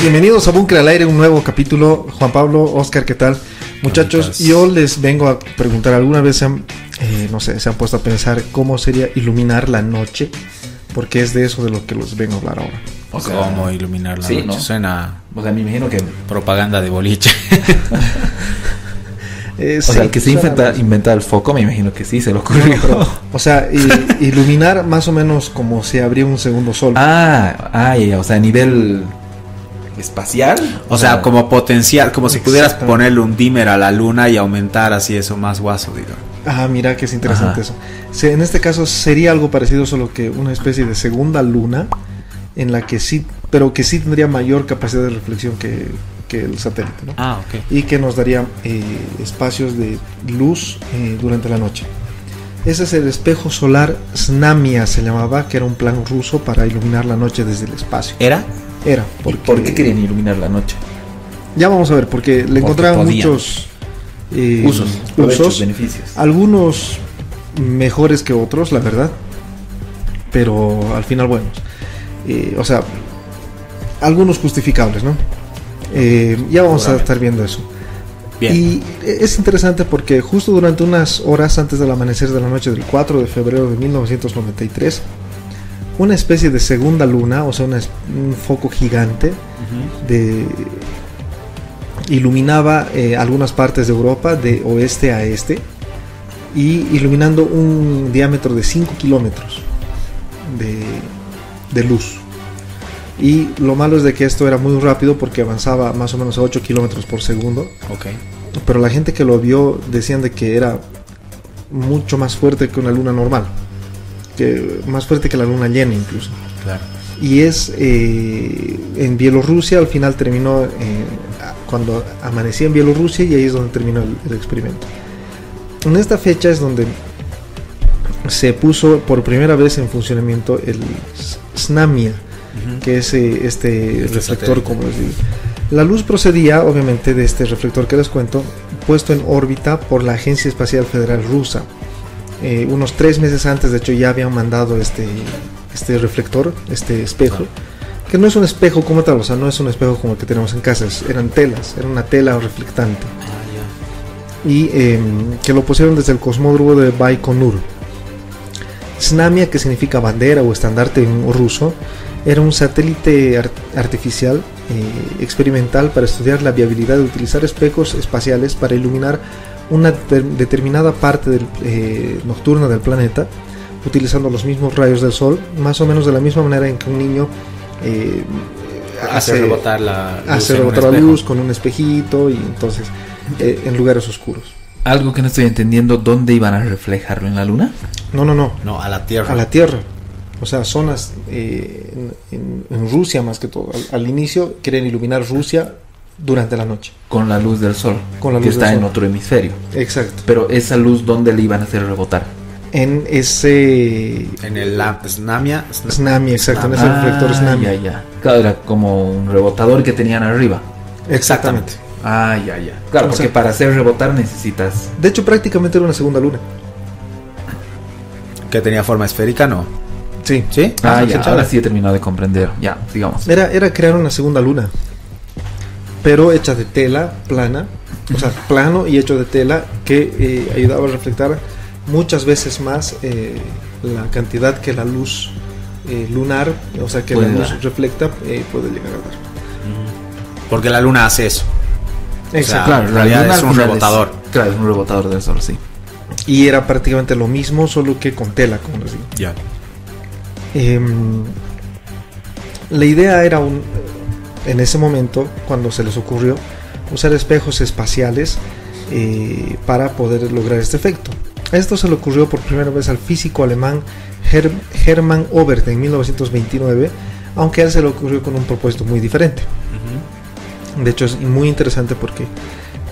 Bienvenidos a Búnker al Aire, un nuevo capítulo. Juan Pablo, Oscar, ¿qué tal? Muchachos, yo les vengo a preguntar, ¿alguna vez se han, eh, no sé, se han puesto a pensar cómo sería iluminar la noche? Porque es de eso de lo que los vengo a hablar ahora. O sea, ¿Cómo iluminar la sí, noche? ¿no? Suena O sea, me imagino que. propaganda de boliche. Eh, O sí, sea, el que se inventa, inventa el foco, me imagino que sí, se lo No, ocurrió. no, pero, o sea, iluminar más o menos como si abría un segundo sol. ah, ah, ya, o sea, a nivel espacial. O sea, como potencial, como si pudieras ponerle un dimmer a la luna y aumentar así eso más guaso, digo. Ah, mira que es interesante Ajá. eso. Sí, en este caso sería algo parecido, solo que una especie de segunda luna, en la que sí, pero que sí tendría mayor capacidad de reflexión que, que el satélite, ¿no? Ah, ok. y que nos daría eh, espacios de luz eh, durante la noche. Ese es el espejo solar Snamia, se llamaba, que era un plan ruso para iluminar la noche desde el espacio. ¿Era? Era, ¿Y porque, ¿Por qué querían iluminar la noche? Ya vamos a ver, porque le encontraban podían. muchos eh, usos, usos, beneficios. algunos mejores que otros, la verdad, pero al final buenos. Eh, o sea, algunos justificables, ¿no? Eh, ya vamos a estar viendo eso. Bien. Y es interesante porque justo durante unas horas antes del amanecer de la noche del 4 de febrero de 1993, una especie de segunda luna, o sea, una un foco gigante, de, iluminaba eh, algunas partes de Europa de oeste a este y iluminando un diámetro de 5 kilómetros de, de luz. Y lo malo es de que esto era muy rápido porque avanzaba más o menos a 8 kilómetros por segundo. Ok. Pero la gente que lo vio decían de que era mucho más fuerte que una luna normal. Que más fuerte que la luna llena incluso. Claro. Y es eh, en Bielorrusia, al final terminó eh, cuando amanecía en Bielorrusia y ahí es donde terminó el, el experimento. En esta fecha es donde se puso por primera vez en funcionamiento el Que es eh, este, Este reflector, satélite. como les digo. La luz procedía, obviamente, de este reflector que les cuento, puesto en órbita por la Agencia Espacial Federal Rusa. Eh, unos tres meses antes, de hecho, ya habían mandado este, este reflector, este espejo, que no es un espejo como tal, o sea, no es un espejo como el que tenemos en casa, eran telas, era una tela reflectante. Y eh, que lo pusieron desde el cosmódromo de Baikonur. Snamia, que significa bandera o estandarte en ruso, era un satélite ar- artificial eh, experimental para estudiar la viabilidad de utilizar espejos espaciales para iluminar una de- determinada parte del, eh, nocturna del planeta, utilizando los mismos rayos del sol, más o menos de la misma manera en que un niño eh, Hace rebotar la luz hace rebotar la luz con un espejito y entonces eh, en lugares oscuros. Algo que no estoy entendiendo, ¿dónde iban a reflejarlo en la luna? No, no, no, No, a la Tierra. a la Tierra. O sea, zonas eh, en, en- en Rusia más que todo. Al, al inicio querían iluminar Rusia durante la noche. Con la luz del sol, Con la que luz del está en otro hemisferio. Exacto. Pero esa luz, ¿dónde le iban a hacer rebotar? En ese En el la- Snamia. Sna- Snami, exacto, en ese Ah, reflector Snami. Ya, ya. Claro, era como un rebotador que tenían arriba. Exactamente. Ah, ya, ya. Claro, O porque sea- para hacer rebotar necesitas. De hecho, prácticamente era una segunda luna. Que tenía forma esférica, ¿no. Sí. ¿Sí? Ah, qué ya. Ahora sí he terminado de comprender. Ya, sigamos. Era, era crear una segunda luna. Pero hecha de tela plana. O sea, plano y hecho de tela que eh, ayudaba a reflectar muchas veces más eh, la cantidad que la luz eh, lunar, o sea, que Puede la luz dar. reflecta, eh, puede llegar a dar. Porque la luna hace eso. Exacto. Claro, en realidad es un al final rebotador. claro, es un rebotador del sol, sí. Y era prácticamente lo mismo, solo que con tela, como les digo. Ya. Em, la idea era un, en ese momento, cuando se les ocurrió, usar espejos espaciales eh, para poder lograr este efecto. Esto se le ocurrió por primera vez al físico alemán Her- Hermann Obert en 1929, aunque a él se le ocurrió con un propósito muy diferente. De hecho es muy interesante porque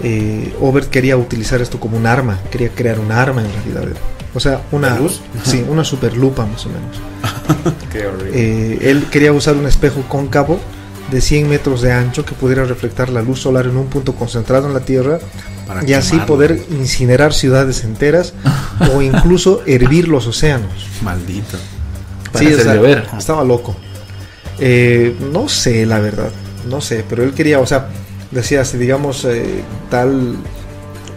eh, Obert quería utilizar esto como un arma, quería crear un arma en realidad. O sea, una ¿De luz? Sí, una superlupa más o menos. Qué horrible. Eh, él quería usar un espejo cóncavo de 100 metros de ancho que pudiera reflectar la luz solar en un punto concentrado en la Tierra Para y así quemarlo. poder incinerar ciudades enteras o incluso hervir los océanos. Maldito. para Sí, o sea, estaba loco. Eh, no sé, la verdad, no sé, pero él quería, o sea, decía, si digamos eh, tal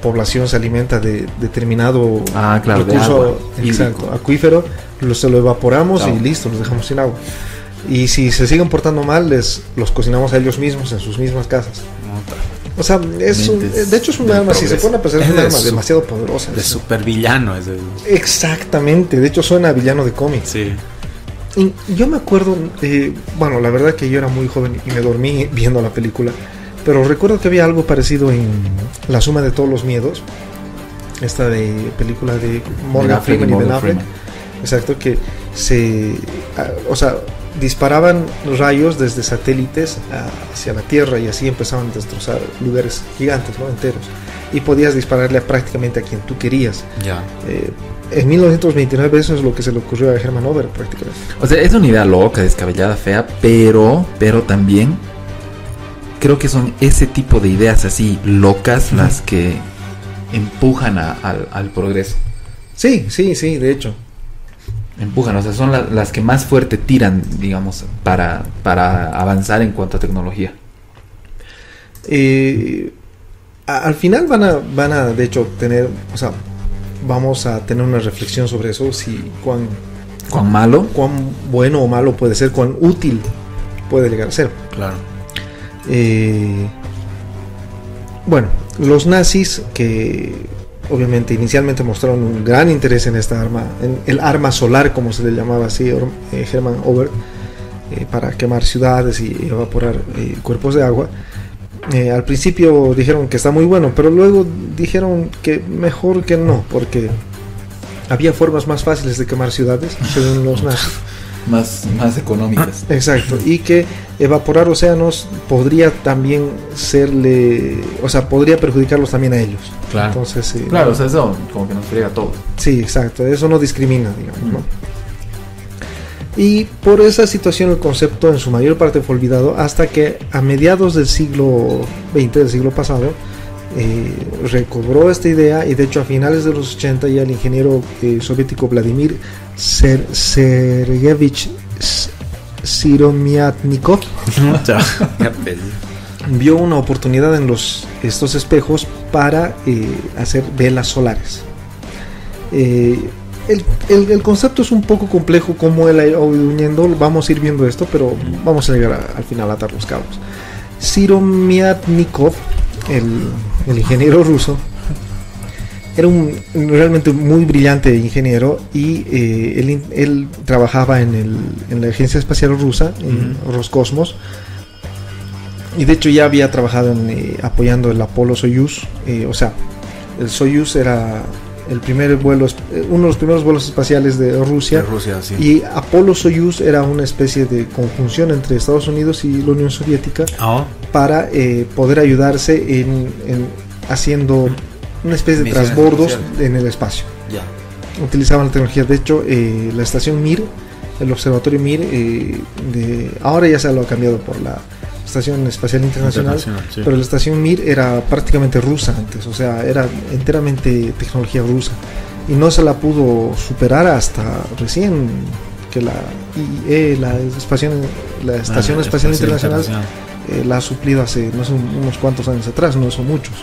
población se alimenta de determinado Ah, claro, de recurso agua, exacto, acuífero, lo, se lo evaporamos Claro. y listo, los dejamos sin agua. Y si se siguen portando mal, les los cocinamos a ellos mismos en sus mismas casas. O sea, es un- de hecho es un arma, si se progreso. pone a pensar, es Es un de arma su- demasiado poderosa. De supervillano. Es de, Exactamente, de hecho suena a villano de cómics. sí. Y yo me acuerdo, eh, bueno, la verdad que yo era muy joven y me dormí viendo la película, pero recuerdo que había algo parecido en La suma de todos los miedos, esta de película de Morgan Freeman y Ben Affleck, exacto, que se, o sea, disparaban rayos desde satélites hacia la Tierra y así empezaban a destrozar lugares gigantes, ¿no? Enteros. Y podías dispararle a prácticamente a quien tú querías. Ya. Eh, en 1929 eso es lo que se le ocurrió a Herman Over prácticamente. O sea, es una idea loca, descabellada, fea, pero, pero también creo que son ese tipo de ideas así locas las que empujan a- al, al progreso. Sí, sí, sí, de hecho. Empujan, o sea, son la- las que más fuerte tiran, digamos, para, para avanzar en cuanto a tecnología. Eh, al final van a, van a, de hecho, tener, o sea, vamos a tener una reflexión sobre eso, si cuán, Cuán malo, cuán bueno o malo puede ser, cuán útil puede llegar a ser. Claro. Eh, bueno, los nazis que obviamente inicialmente mostraron un gran interés en esta arma, en el arma solar como se le llamaba así eh, Hermann Ober, eh, para quemar ciudades y evaporar eh, cuerpos de agua. Al principio dijeron que está muy bueno, pero luego dijeron que mejor que no, porque había formas más fáciles de quemar ciudades, según los nazis. Más, más económicas. Exacto, y que evaporar océanos podría también serle, o sea, podría perjudicarlos también a ellos. Claro. Entonces, eh, Claro, o sea, eso como que nos friega todo. sí, exacto, eso no discrimina, digamos, ¿no? Y por esa situación el concepto en su mayor parte fue olvidado hasta que a mediados del siglo XX, del siglo pasado, eh, recobró esta idea y de hecho a finales de los 80 ya el ingeniero eh, soviético Vladimir Ser Sergeyevich S- Siromiatnikov vio una oportunidad en los, estos espejos para eh, hacer velas solares. Eh, el, el- el concepto es un poco complejo como él ha ido uniendo, vamos a ir viendo esto, pero vamos a llegar a- al final a atar los cabos. Siromiatnikov, el, el ingeniero ruso, era un realmente muy brillante ingeniero y eh, él, él trabajaba en, el, en la Agencia Espacial Rusa, en Roscosmos, y de hecho ya había trabajado en, eh, apoyando el Apolo Soyuz, eh, o sea, el Soyuz era el primer vuelo, uno de los primeros vuelos espaciales de Rusia, De Rusia, sí. y Apolo Soyuz era una especie de conjunción entre Estados Unidos y la Unión Soviética Ah, para poder ayudarse en, en haciendo una especie de transbordos espaciales. en el espacio. ya. Utilizaban la tecnología, de hecho, eh, la estación Mir, el observatorio Mir, eh, de, ahora ya se lo ha cambiado por la Estación Espacial Internacional, Internacional, sí. pero la estación Mir era prácticamente rusa antes, o sea, era enteramente tecnología rusa y no se la pudo superar hasta recién que la IE, la Estación, la Estación Ah, Espacial Internacional, Internacional. eh, la ha suplido hace no sé, unos cuantos años atrás, no son muchos.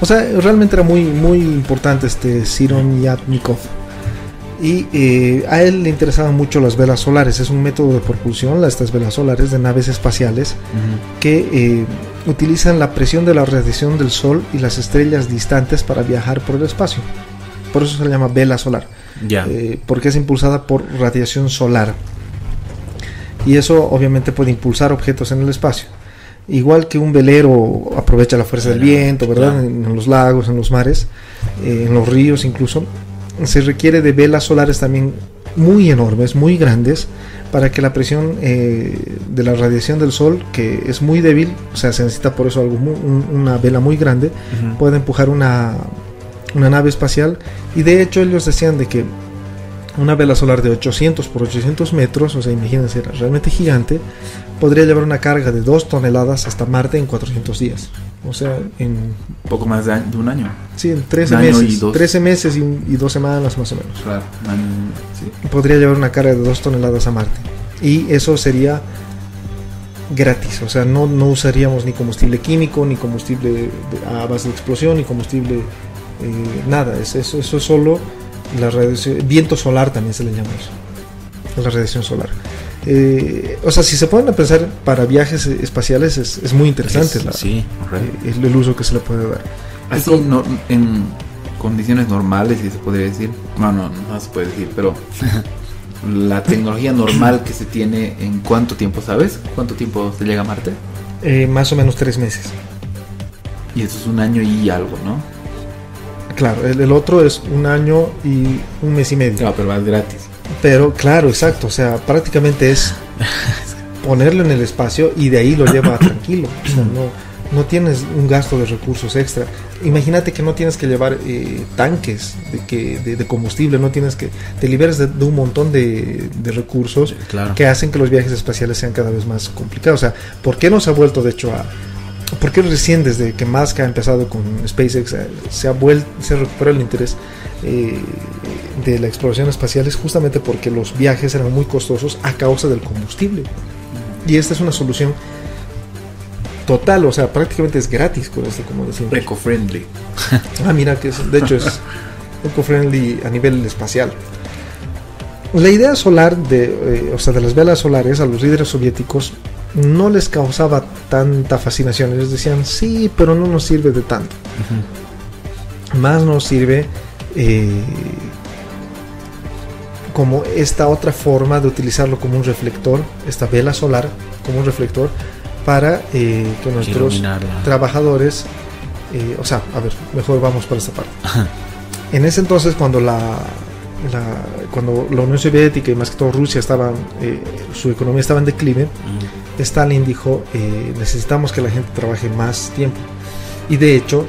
O sea, realmente era muy, muy importante este Siron Yatnikov. Y eh, a él le interesaban mucho las velas solares. Es un método de propulsión, estas velas solares de naves espaciales, que eh, utilizan la presión de la radiación del Sol y las estrellas distantes para viajar por el espacio. Por eso se le llama vela solar Ya. eh, porque es impulsada por radiación solar. Y eso obviamente puede impulsar objetos en el espacio. Igual que un velero aprovecha la fuerza del viento, ¿verdad? claro. En, en los lagos, en los mares, eh, en los ríos incluso. Se requiere de velas solares también muy enormes, muy grandes, para que la presión eh, de la radiación del sol, que es muy débil, o sea, se necesita por eso algo muy- un- una vela muy grande, pueda empujar una, una nave espacial. Y de hecho ellos decían de que una vela solar de 800 por 800 metros, o sea, imagínense, era realmente gigante, podría llevar una carga de 2 toneladas hasta Marte en 400 días. O sea, en Poco más de, año- de un año. Sí, en 13 Un año y meses. dos. 13 meses y, dos semanas más o menos. Claro. un año, sí. Podría llevar una carga de 2 toneladas a Marte. Y eso sería gratis. O sea, no, no usaríamos ni combustible químico, ni combustible a base de explosión, ni combustible eh, nada. Es, eso, eso es solo la radiación. Viento solar también se le llama eso. La radiación solar. Eh, o sea, si se ponen a pensar para viajes eh, espaciales es, es muy interesante Es- la- sí, eh, el, el uso que se le puede dar. Así, no, en condiciones normales, si se podría decir. Bueno, no, no se puede decir, pero la tecnología normal que se tiene, ¿en cuánto tiempo sabes? ¿Cuánto tiempo se llega a Marte? Eh, más o menos tres meses. Y eso es un año y algo, ¿no? Claro, el, el otro es un año y un mes y medio. Claro, pero vas gratis. Pero claro, exacto. O sea, prácticamente es ponerlo en el espacio y de ahí lo lleva tranquilo. O sea, no, no tienes un gasto de recursos extra. Imagínate que no tienes que llevar eh, tanques de, que, de, de combustible, no tienes que. Te liberas de, de un montón de, de recursos Claro. que hacen que los viajes espaciales sean cada vez más complicados. O sea, ¿por qué no se ha vuelto, de hecho, a... ¿Por qué recién desde que Musk ha empezado con SpaceX eh, se ha vuelto, se ha recuperado el interés eh, de la exploración espacial? Es justamente porque los viajes eran muy costosos a causa del combustible. Y esta es una solución total, o sea, prácticamente es gratis con esto, como decimos. Eco-friendly. Ah, mira que es, de hecho es eco-friendly a nivel espacial. La idea solar de, eh, o sea, de las velas solares a los líderes soviéticos no les causaba tanta fascinación. Ellos decían, sí, pero no nos sirve de tanto. Más nos sirve eh, como esta otra forma de utilizarlo como un reflector, esta vela solar como un reflector, para eh, que nuestros Iluminarla. trabajadores, eh, o sea, a ver, mejor vamos por esta parte. En ese entonces, cuando la, la- cuando la Unión Soviética y más que todo Rusia estaban, eh, su economía estaba en declive, Mm. Stalin dijo, eh, necesitamos que la gente trabaje más tiempo. Y de hecho,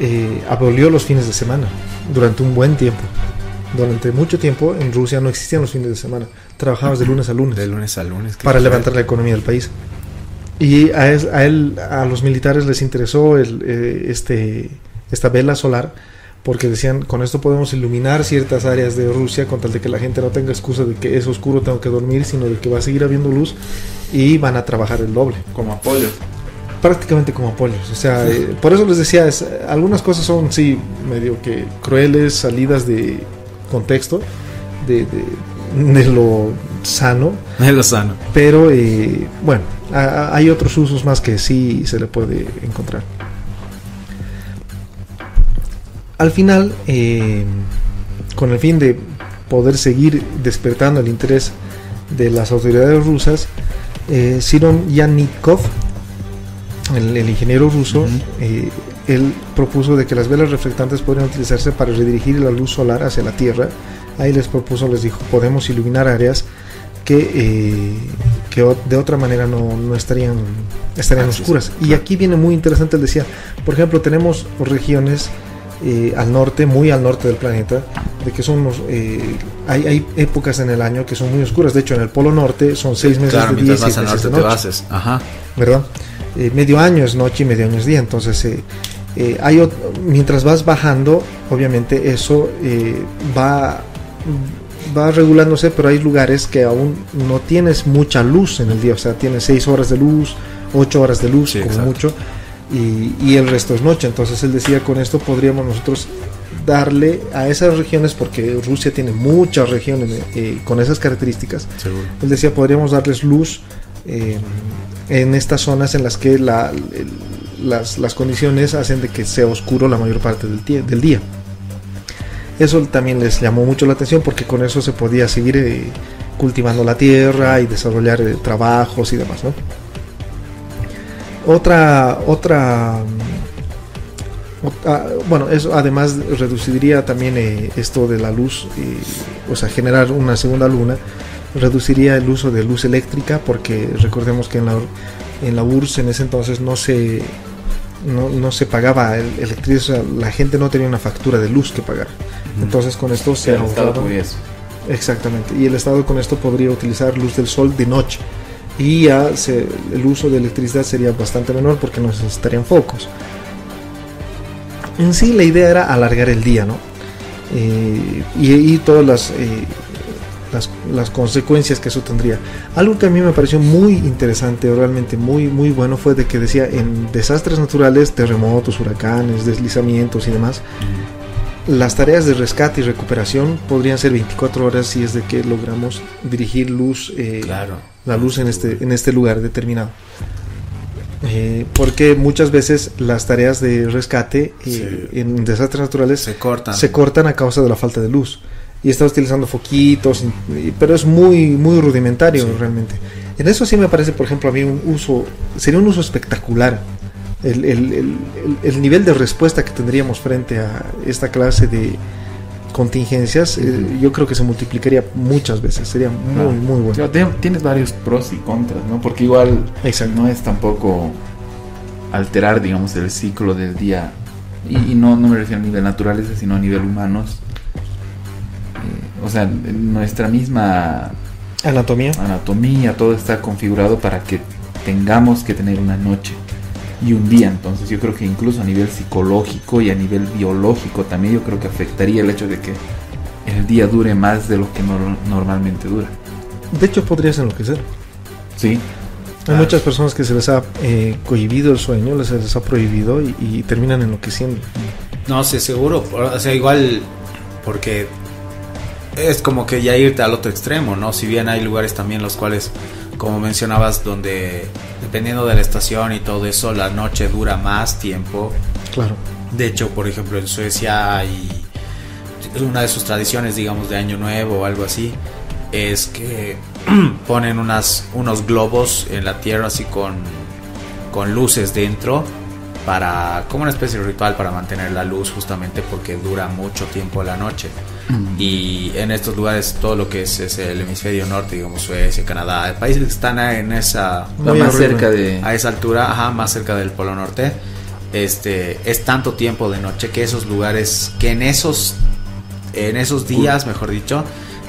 eh, abolió los fines de semana durante un buen tiempo. Durante mucho tiempo en Rusia no existían los fines de semana. Trabajabas de lunes a lunes De lunes a lunes. para levantar la economía del país. Y a, él, a los militares les interesó el, eh, este, esta vela solar porque decían, con esto podemos iluminar ciertas áreas de Rusia con tal de que la gente no tenga excusa de que es oscuro, tengo que dormir, sino de que va a seguir habiendo luz y van a trabajar el doble. Como apoyo. Prácticamente como apoyos. O sea, eh, por eso les decía, es- algunas cosas son, sí, medio que crueles, salidas de contexto, de, de- de lo sano, De lo sano. pero eh, bueno, a- a- hay otros usos más que sí se le puede encontrar. Al final, eh, con el fin de poder seguir despertando el interés de las autoridades rusas, eh, Siron Yannikov, el, el ingeniero ruso, eh, él propuso de que las velas reflectantes podrían utilizarse para redirigir la luz solar hacia la Tierra. Ahí les propuso, les dijo, podemos iluminar áreas que, eh, que de otra manera no, no estarían, estarían Ah, oscuras. sí, Y claro. aquí viene muy interesante, él decía, por ejemplo, tenemos regiones eh, al norte, muy al norte del planeta, de que son unos, eh, hay, hay épocas en el año que son muy oscuras. De hecho, en el Polo Norte son seis meses Claro, de día y seis meses de noche. Ajá. ¿verdad? Eh, medio año es noche y medio año es día, entonces eh, eh, hay ot- mientras vas bajando, obviamente eso eh, va, va regulándose, pero hay lugares que aún no tienes mucha luz en el día, o sea, tienes 6 horas de luz, 8 horas de luz Sí, como exacto. mucho, y, y el resto es noche, entonces él decía con esto podríamos nosotros darle a esas regiones, porque Rusia tiene muchas regiones eh, con esas características, Seguro. él decía, podríamos darles luz eh, en estas zonas en las que la- las, las condiciones hacen de que sea oscuro la mayor parte del, día. Eso también les llamó mucho la atención porque con eso se podía seguir eh, cultivando la tierra y desarrollar trabajos y demás. ¿no? Otra, otra, mm, ah, bueno, eso además reduciría también eh, esto de la luz, eh, o sea, generar una segunda luna, reduciría el uso de luz eléctrica porque recordemos que en la, en la URSS en ese entonces no se, no, no se pagaba el, electricidad, o sea, la gente no tenía una factura de luz que pagar. Entonces con esto se Se ha estado. Exactamente. Y el Estado con esto podría utilizar luz del sol de noche. Y ya se- el uso de electricidad sería bastante menor porque no necesitarían focos. En sí la idea era alargar el día, ¿no? Eh, y, todas las, eh, las, las consecuencias que eso tendría. Algo que a mí me pareció muy interesante, realmente muy, muy bueno, fue de que decía en desastres naturales, terremotos, huracanes, deslizamientos y demás, las tareas de rescate y recuperación podrían ser 24 horas si es de que logramos dirigir luz, eh, Claro. la luz en este, en este lugar determinado. Eh, porque muchas veces las tareas de rescate eh, en desastres naturales Se cortan. se cortan a causa de la falta de luz. Y está utilizando foquitos, pero es muy, muy rudimentario Sí. realmente. En eso sí me parece, por ejemplo, a mí un uso, sería un uso espectacular. El, el- el- el- el nivel de respuesta que tendríamos frente a esta clase de contingencias, eh, yo creo que se multiplicaría muchas veces. Sería muy, muy bueno. Tienes varios pros y contras, ¿no? Porque igual Exacto. no es tampoco alterar, digamos, el ciclo del día. Y, y no, no me refiero a nivel naturaleza, sino a nivel humanos. Eh, o sea, nuestra misma Anatomía. anatomía, todo está configurado para que tengamos que tener una noche y un día. Entonces yo creo que incluso a nivel psicológico y a nivel biológico también yo creo que afectaría el hecho de que el día dure más de lo que nor- normalmente dura. De hecho, podrías enloquecer. Sí, Hay Claro. muchas personas que se les ha eh, cohibido el sueño, les, se les ha prohibido y, y terminan enloqueciendo. No sé, seguro. O sea, igual porque es como que ya irte al otro extremo, ¿no? Si bien hay lugares también los cuales, como mencionabas, donde dependiendo de la estación y todo eso, la noche dura más tiempo. Claro. De hecho, por ejemplo, en Suecia hay una de sus tradiciones, digamos, de Año Nuevo o algo así, es que ponen unas, unos globos en la tierra así con, con luces dentro para como una especie de ritual para mantener la luz justamente porque dura mucho tiempo la noche y en estos lugares todo lo que es, es el hemisferio norte digamos Suecia Canadá países que están en esa más cerca de... a esa altura, ajá, más cerca del Polo Norte, este, es tanto tiempo de noche que esos lugares, que en esos, en esos días, mejor dicho,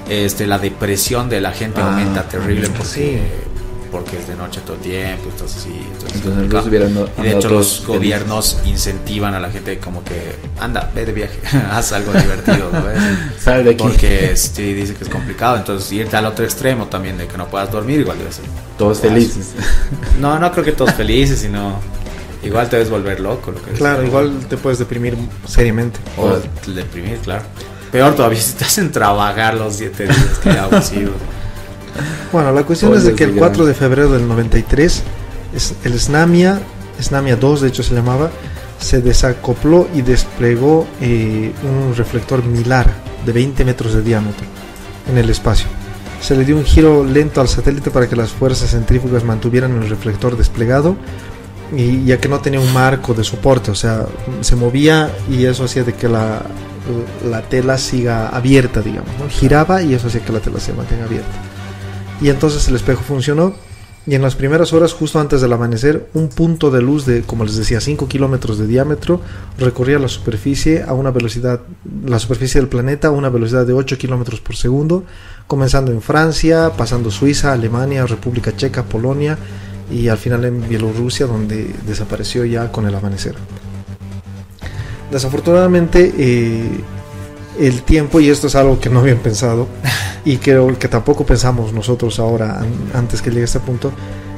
este, la depresión de la gente Ah, aumenta terrible porque, sí. Porque es de noche todo el tiempo, entonces sí, entonces Entonces los hubieran Y de hecho los gobiernos incentivan a la gente como que, anda, ve de viaje, haz algo divertido, ¿no ves? Sal de aquí. Porque sí, dice que es complicado, entonces irte al otro extremo también de que no puedas dormir igual debe ser Todos felices. no, no creo que todos felices, sino igual te debes volver loco. Lo que Claro, es. igual te puedes deprimir seriamente. O deprimir, claro. Peor todavía si te hacen trabajar los siete días, que abusivo. Bueno, la cuestión es de que el sí, 4 de febrero del 93, es- el Snamia, Snamia 2 de hecho se llamaba, se desacopló y desplegó eh, un reflector milar de 20 metros de diámetro en el espacio. Se le dio un giro lento al satélite para que las fuerzas centrífugas mantuvieran el reflector desplegado y ya que no tenía un marco de soporte, o sea, se movía y eso hacía de que la, la tela siga abierta, digamos, ¿no? giraba y eso hacía que la tela se mantenga abierta. Y entonces el espejo funcionó y en las primeras horas, justo antes del amanecer, un punto de luz de, como les decía, 5 kilómetros de diámetro recorría la superficie a una velocidad, la superficie del planeta a una velocidad de 8 kilómetros por segundo, comenzando en Francia, pasando Suiza, Alemania, República Checa, Polonia y al final en Bielorrusia, donde desapareció ya con el amanecer. Desafortunadamente, eh, el tiempo, y esto es algo que no habían pensado, y creo que tampoco pensamos nosotros ahora, an- antes que llegue a este punto,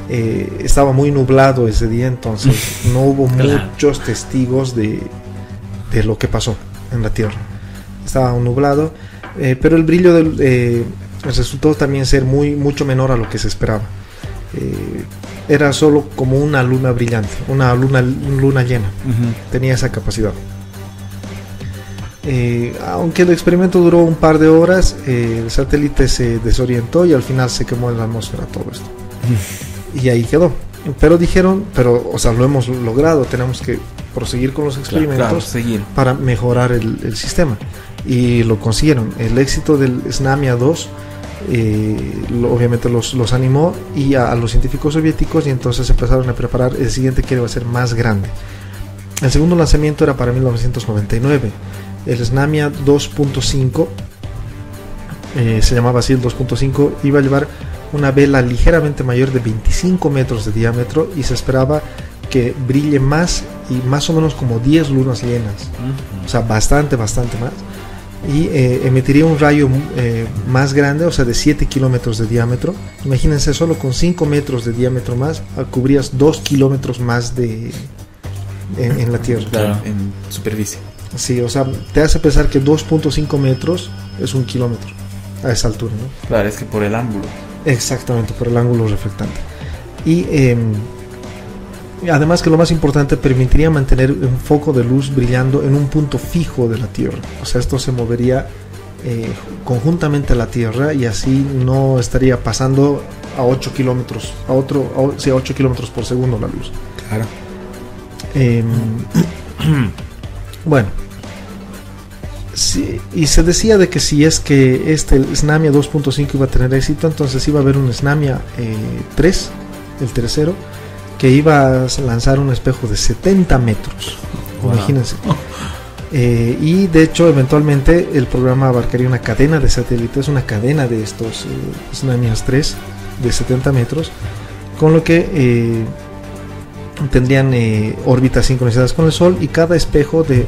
eh, estaba muy nublado ese día, entonces no hubo Claro. muchos testigos de, de lo que pasó en la Tierra. Estaba nublado, eh, pero el brillo del, eh, resultó también ser muy mucho menor a lo que se esperaba. Era solo como una luna brillante, una luna, luna llena tenía esa capacidad. Eh, aunque el experimento duró un par de horas, eh, el satélite se desorientó y al final se quemó en la atmósfera todo esto. Y ahí quedó. Pero dijeron, pero, o sea, lo hemos logrado, tenemos que proseguir con los experimentos Claro, seguir. para mejorar el, el sistema. Y lo consiguieron. El éxito del Snamia 2 eh, lo- obviamente los, los animó y a, a los científicos soviéticos y entonces empezaron a preparar el siguiente que iba a ser más grande. El segundo lanzamiento era para 1999. El Snamia 2.5 eh, se llamaba así el 2.5 iba a llevar una vela ligeramente mayor de 25 metros de diámetro y se esperaba que brille más y más o menos como 10 lunas llenas. O sea, bastante, bastante más. Y eh, emitiría un rayo eh, más grande, o sea, de 7 kilómetros de diámetro. Imagínense, solo con 5 metros de diámetro más, ah, cubrías 2 kilómetros más de en, en la Tierra. Claro, en superficie. Sí, o sea, te hace pensar que 2.5 metros es un kilómetro a esa altura, ¿no? Claro, es que por el ángulo. Exactamente, por el ángulo reflectante. Y eh, además que lo más importante, permitiría mantener un foco de luz brillando en un punto fijo de la Tierra. O sea, esto se movería eh, conjuntamente a la Tierra y así no estaría pasando a 8 kilómetros, a otro, a, sí, a 8 kilómetros por segundo la luz. Claro. Eh, bueno. Sí, y se decía de que si es que este el Snamia 2.5 iba a tener éxito, entonces iba a haber un Snamia eh, 3, el tercero, que iba a lanzar un espejo de 70 metros. Wow. Imagínense. Eh, y de hecho, eventualmente el programa abarcaría una cadena de satélites, una cadena de estos eh, Snamias 3 de 70 metros, con lo que eh, tendrían eh, órbitas sincronizadas con el Sol y cada espejo de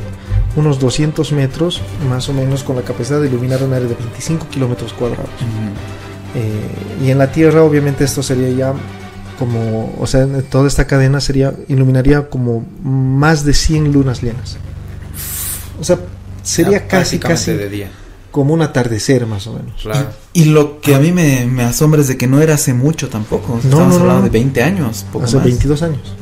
unos 200 metros, más o menos con la capacidad de iluminar un área de 25 kilómetros cuadrados. Eh, y en la Tierra, obviamente, esto sería ya como, o sea, toda esta cadena sería, iluminaría como más de 100 lunas llenas. O sea, sería Ya, casi, casi de día. como un atardecer, más o menos. Claro. Y lo que a mí me, me asombra es de que no era hace mucho tampoco. O sea, No, estamos no, no, hablando no. de 20 años, poco Hace más. 22 años.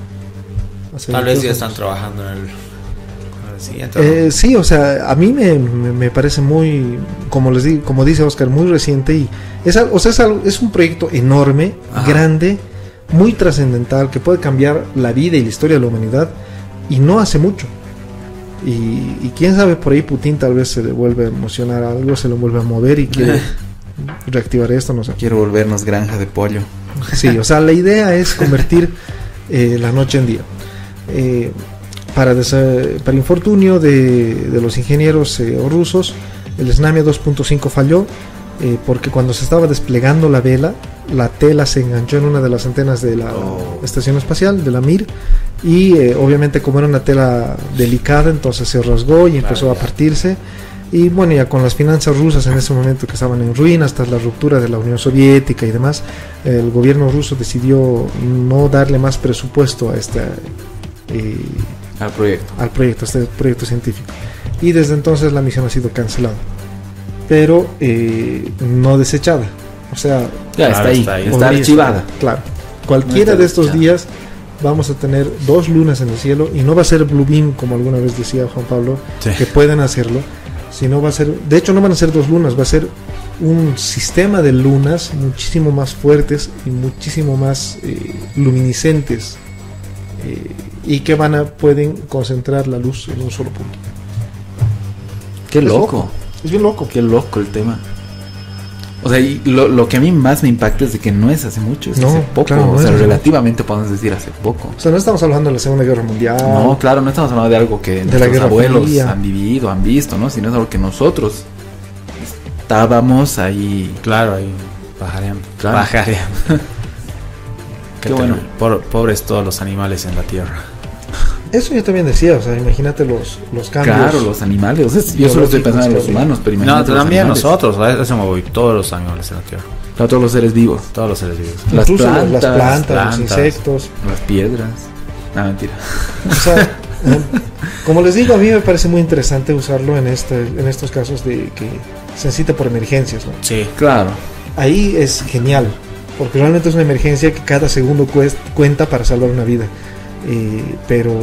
Tal vez 22 ya están trabajando en el, en el siguiente. ¿no? Eh, sí, o sea, a mí me, me- me parece muy, como les digo, como dice Oscar, muy reciente y es, o sea, es, algo- es un proyecto enorme, Ajá. grande, muy trascendental, que puede cambiar la vida y la historia de la humanidad y no hace mucho. Y, y quién sabe, por ahí Putin tal vez se le vuelve a emocionar algo, se le vuelve a mover y quiere reactivar esto, no sé. Quiero volvernos granja de pollo. Sí, o sea, la idea es convertir eh, la noche en día. Eh, para, para infortunio de, de los ingenieros eh, rusos, el Snamia 2.5 falló eh, porque cuando se estaba desplegando la vela, la tela se enganchó en una de las antenas de la Oh. estación espacial, de la Mir, y eh, obviamente como era una tela delicada, entonces se rasgó y empezó a partirse. Y bueno, ya con las finanzas rusas en ese momento que estaban en ruinas, tras la ruptura de la Unión Soviética y demás, el gobierno ruso decidió no darle más presupuesto a este, eh, Al proyecto. al proyecto, este proyecto científico. Y desde entonces la misión ha sido cancelada, pero eh, no desechada. O sea, Ya Claro, está ahí, está ahí. está archivada. estar, Claro. Cualquiera está de estos desechada. días vamos a tener dos lunas en el cielo y no va a ser Blue Beam como alguna vez decía Juan Pablo, Sí. que pueden hacerlo, sino va a ser, de hecho no van a ser dos lunas, va a ser un sistema de lunas muchísimo más fuertes y muchísimo más eh, luminiscentes eh, y que van a pueden concentrar la luz en un solo punto. Qué Es loco. Es bien loco. Qué loco el tema. O sea, y lo, lo que a mí más me impacta es de que no es hace mucho, es No, hace poco. claro, no o sea, relativamente podemos decir hace poco. O sea, no estamos hablando de la Segunda Guerra Mundial. No, claro, no estamos hablando de algo que De la nuestros Guerra abuelos Fría. han vivido, han visto, ¿no? Sino es algo que nosotros estábamos ahí. Claro, ahí pajareando. Claro. Pajareando. Qué bueno. Por- pobres todos los animales en la tierra. Eso yo también decía, o sea, imagínate los, los cambios. Claro, los animales. O sea, yo solo estoy pensando en los humanos, pero No, imagínate los también animales. nosotros, a eso me voy. Todos los animales en la tierra. Todos los seres vivos. Todos los seres vivos. Las Incluso plantas, las plantas, los insectos. Las piedras. No, mentira. O sea, como les digo, a mí me parece muy interesante usarlo en, este, en estos casos de que se necesita por emergencias. ¿no? Sí. Claro. Ahí es genial, porque realmente es una emergencia que cada segundo cuenta para salvar una vida. Eh, pero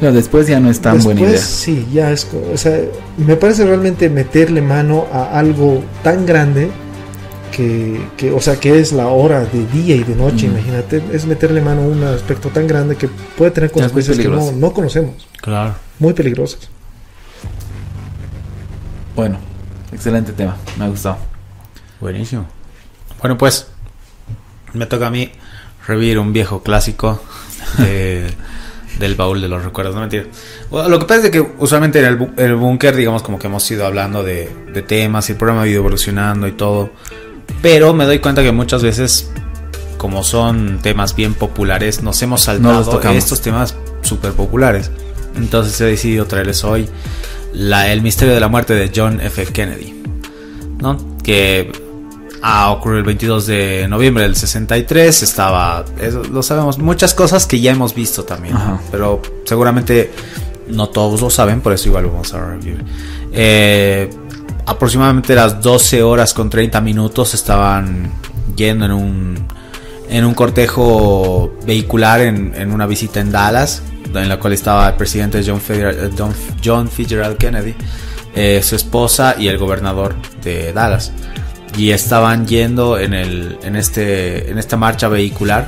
Pero después ya no es tan después buena idea. sí, ya es, o sea, me parece realmente meterle mano a algo tan grande que, que, o sea, que es la hora de día y de noche, Mm. imagínate, es meterle mano a un aspecto tan grande que puede tener consecuencias que no, no conocemos, Claro. muy peligrosas. Bueno, excelente tema. Me ha gustado. Buenísimo. Bueno, pues me toca a mí revivir un viejo clásico de- del baúl de los recuerdos. No mentira. Bueno, lo que pasa es de que usualmente en el, el búnker, digamos, como que hemos ido hablando de, de temas y el programa ha ido evolucionando y todo. Pero me doy cuenta que muchas veces, como son temas bien populares, nos hemos No saltado tocamos. estos temas súper populares. Entonces he decidido traerles hoy la, el misterio de la muerte de John F. Kennedy, ¿no? Que ha ocurrido el 22 de noviembre del 63, estaba, lo sabemos, muchas cosas que ya hemos visto también, pero seguramente no todos lo saben, por eso igual lo vamos a revivir. Eh, aproximadamente las 12 horas con 30 minutos estaban yendo en un, en un cortejo vehicular en, una visita en Dallas, en la cual estaba el presidente John, John Fitzgerald Kennedy, eh, su esposa y el gobernador de Dallas. Y estaban yendo en, el, en, este, en esta marcha vehicular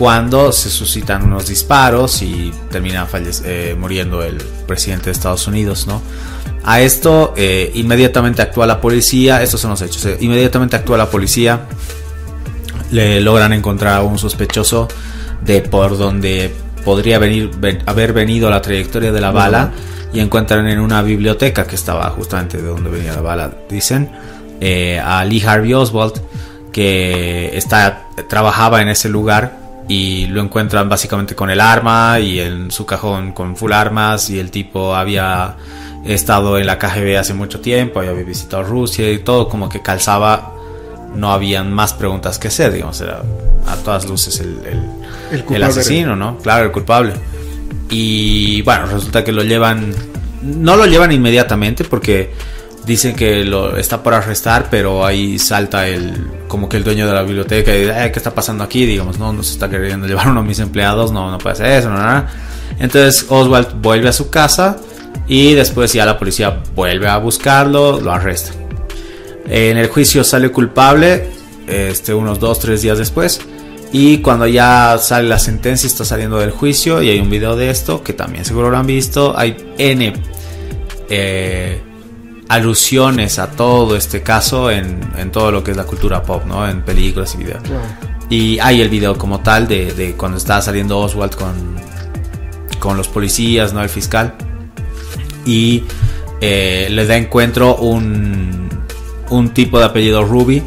cuando se suscitan unos disparos y termina eh, muriendo el presidente de Estados Unidos, ¿no? A esto eh, inmediatamente actúa la policía, estos son los hechos, eh, inmediatamente actúa la policía, le logran encontrar a un sospechoso de por donde podría venir, haber venido la trayectoria de la bala y encuentran en una biblioteca que estaba justamente de donde venía la bala, dicen, eh, a Lee Harvey Oswald que está, trabajaba en ese lugar y lo encuentran básicamente con el arma y en su cajón con full armas y el tipo había estado en la KGB hace mucho tiempo, había visitado Rusia y todo como que calzaba, no habían más preguntas que hacer, digamos, era a todas luces el, el, asesino, ¿no? Claro, el culpable. Y bueno, resulta que lo llevan, no lo llevan inmediatamente porque dicen que lo está por arrestar, pero ahí salta el como que el dueño de la biblioteca y dice, ¿qué está pasando aquí? Digamos, no, no se está queriendo llevar uno de mis empleados, no, no puede hacer eso, no, no. Entonces Oswald vuelve a su casa y después ya la policía vuelve a buscarlo, lo arresta. En el juicio sale culpable, este, unos 2-3 días después. Y cuando ya sale la sentencia, está saliendo del juicio y hay un video de esto que también seguro lo han visto. Hay N eh, alusiones a todo este caso en, todo lo que es la cultura pop, ¿no? En películas y videos. Y hay el video como tal de, cuando está saliendo Oswald con, con los policías, ¿no? El fiscal y eh, le da encuentro un, un tipo de apellido Ruby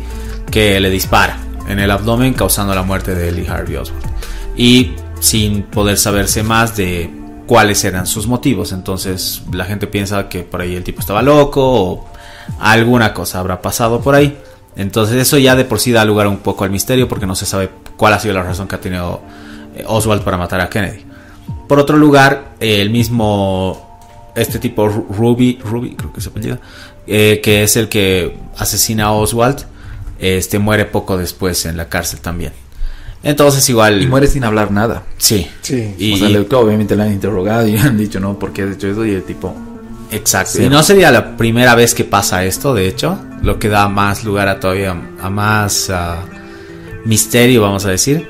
que le dispara en el abdomen causando la muerte de Lee Harvey Oswald. Y sin poder saberse más de cuáles eran sus motivos. Entonces la gente piensa que por ahí el tipo estaba loco o alguna cosa habrá pasado por ahí. Entonces eso ya de por sí da lugar un poco al misterio porque no se sabe cuál ha sido la razón que ha tenido eh, Oswald para matar a Kennedy. Por otro lugar, el mismo este tipo Ruby, Ruby creo que se apellida, eh, que es el que asesina a Oswald, este muere poco después en la cárcel también. Entonces igual... Y muere sin hablar nada. Sí. sí. Y, obviamente le han interrogado y han dicho, no, ¿por qué has hecho eso? Y el tipo... Exacto. Y no sería la primera vez que pasa esto, de hecho, lo que da más lugar a todavía, a más misterio, vamos a decir.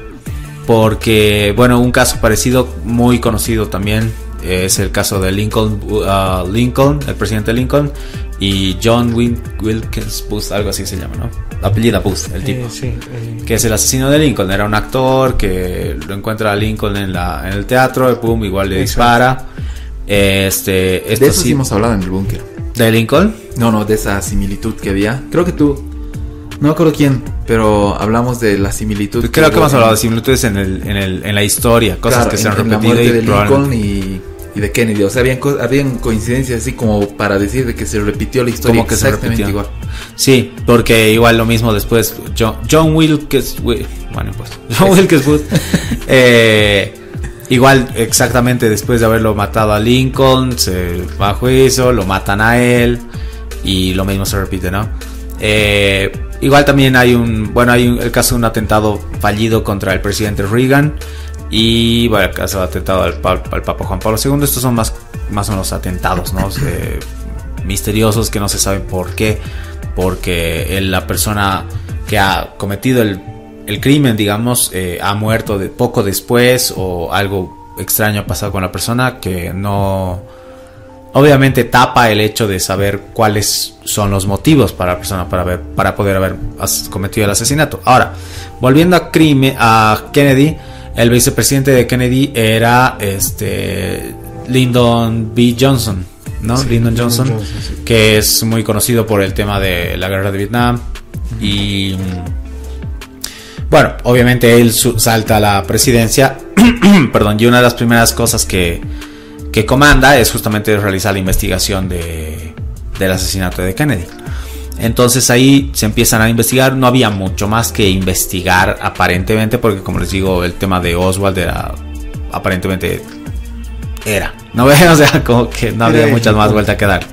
Porque, bueno, un caso parecido, muy conocido también, es el caso de Lincoln, uh, Lincoln, el presidente Lincoln, y John Wilkins Booth, algo así se llama, ¿no? Apellida Booth, el tipo. Que es el asesino de Lincoln. Era un actor que lo encuentra a Lincoln en, la, en el teatro, y pum, igual le dispara. Este, de eso sí hemos hablado en el búnker. ¿De Lincoln? No, no, de esa similitud que había. Creo que tú, no me acuerdo quién, pero hablamos de la similitud. Creo que, hemos hablado de similitudes en, el, en, el, en la historia, cosas que se han repetido. y de Lincoln y y de Kennedy. O sea, habían, habían coincidencias así como para decir de que se repitió la historia como que exactamente igual. Sí, porque igual lo mismo después John, John Wilkes, bueno pues John Wilkes Booth, eh, igual exactamente después de haberlo matado a Lincoln, se va a juicio, lo matan a él y lo mismo se repite, ¿no? Eh, igual también hay un, bueno, hay el caso de un atentado fallido contra el presidente Reagan y bueno, el caso de atentado al, Papa Juan Pablo II, estos son más, más o menos atentados, ¿no? misteriosos que no se sabe por qué, porque la persona que ha cometido el, crimen, digamos, eh, ha muerto de poco después o algo extraño ha pasado con la persona que no obviamente tapa el hecho de saber cuáles son los motivos para la persona para ver para poder haber cometido el asesinato. Ahora, volviendo a crimen a Kennedy, el vicepresidente de Kennedy era este Lyndon B. Johnson, ¿no? Lyndon Johnson, que es muy conocido por el tema de la guerra de Vietnam. Y bueno, obviamente él salta a la presidencia. Perdón, y una de las primeras cosas que, que comanda es justamente realizar la investigación de, del asesinato de Kennedy. Entonces ahí se empiezan a investigar, no había mucho más que investigar aparentemente, porque como les digo, el tema de Oswald era aparentemente era, no veo, o sea, como que no había muchas más vueltas que dar.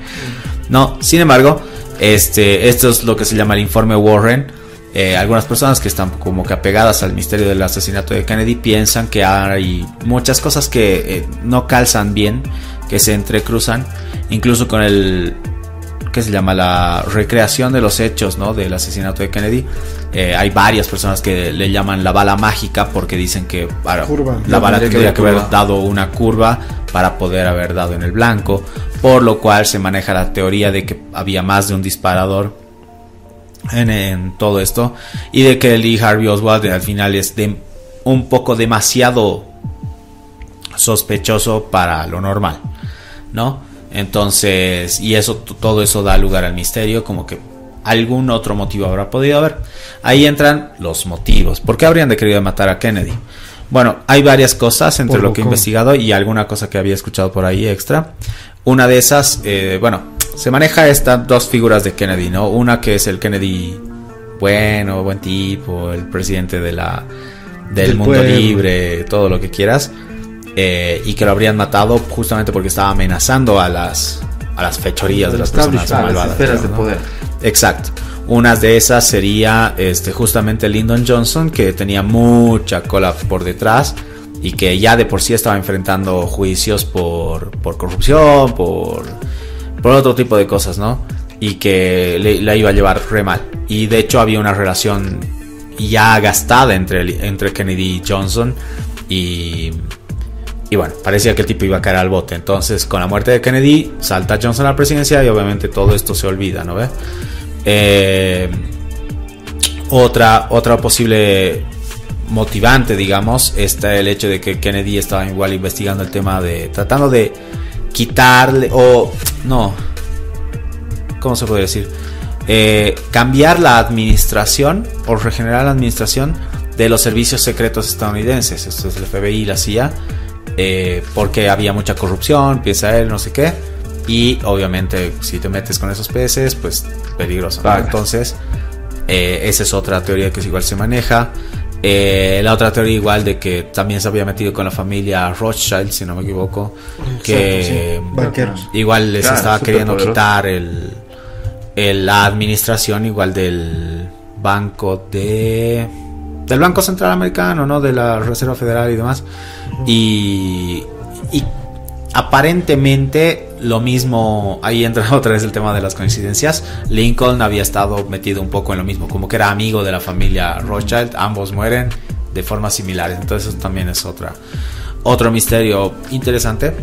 No, sin embargo, este, esto es lo que se llama el informe Warren. Eh, algunas personas que están como que apegadas al misterio del asesinato de Kennedy piensan que hay muchas cosas que eh, no calzan bien, que se entrecruzan, incluso con el que se llama la recreación de los hechos ¿no? del asesinato de Kennedy. Eh, hay varias personas que le llaman la bala mágica porque dicen que la bala tendría que haber dado una curva para poder haber dado en el blanco, por lo cual se maneja la teoría de que había más de un disparador en, todo esto y de que Lee Harvey Oswald al final es de un poco demasiado sospechoso para lo normal, ¿no? Entonces, y eso, todo eso da lugar al misterio, como que algún otro motivo habrá podido haber. Ahí entran los motivos. ¿Por qué habrían de querido matar a Kennedy? Bueno, hay varias cosas entre lo que he investigado y alguna cosa que había escuchado por ahí extra. Una de esas, eh, bueno, se maneja estas dos figuras de Kennedy, ¿no? Una que es el Kennedy bueno, buen tipo, el presidente de la, del, mundo libre, todo lo que quieras. Eh, y que lo habrían matado justamente porque estaba amenazando a las, a las fechorías de las personas malvadas. de poder. Exacto. Una de esas sería este, justamente Lyndon Johnson, que tenía mucha cola por detrás y que ya de por sí estaba enfrentando juicios por, por corrupción, por, por otro tipo de cosas, ¿no? Y que le, la iba a llevar re mal. Y de hecho había una relación ya gastada entre, entre Kennedy y Johnson. Y y bueno, parecía que el tipo iba a caer al bote. Entonces, con la muerte de Kennedy, salta Johnson a la presidencia y obviamente todo esto se olvida, ¿no ve? Eh, otra, otra posible motivante, digamos, está el hecho de que Kennedy estaba igual investigando el tema de. tratando de quitarle. o. no. ¿Cómo se puede decir? Eh, cambiar la administración o regenerar la administración de los servicios secretos estadounidenses. Esto es el FBI y la CIA eh, porque había mucha corrupción, piensa él, no sé qué. Y obviamente si te metes con esos peces, pues peligroso. Entonces, eh, esa es otra teoría que igual se maneja. Eh, la otra teoría igual de que también se había metido con la familia Rothschild, si no me equivoco, que igual les estaba queriendo quitar el, la administración igual del banco de del Banco Central Americano, ¿no? De la Reserva Federal y demás. Y, aparentemente lo mismo, ahí entra otra vez el tema de las coincidencias. Lincoln había estado metido un poco en lo mismo, como que era amigo de la familia Rothschild, ambos mueren de formas similares, entonces eso también es otra, otro misterio interesante.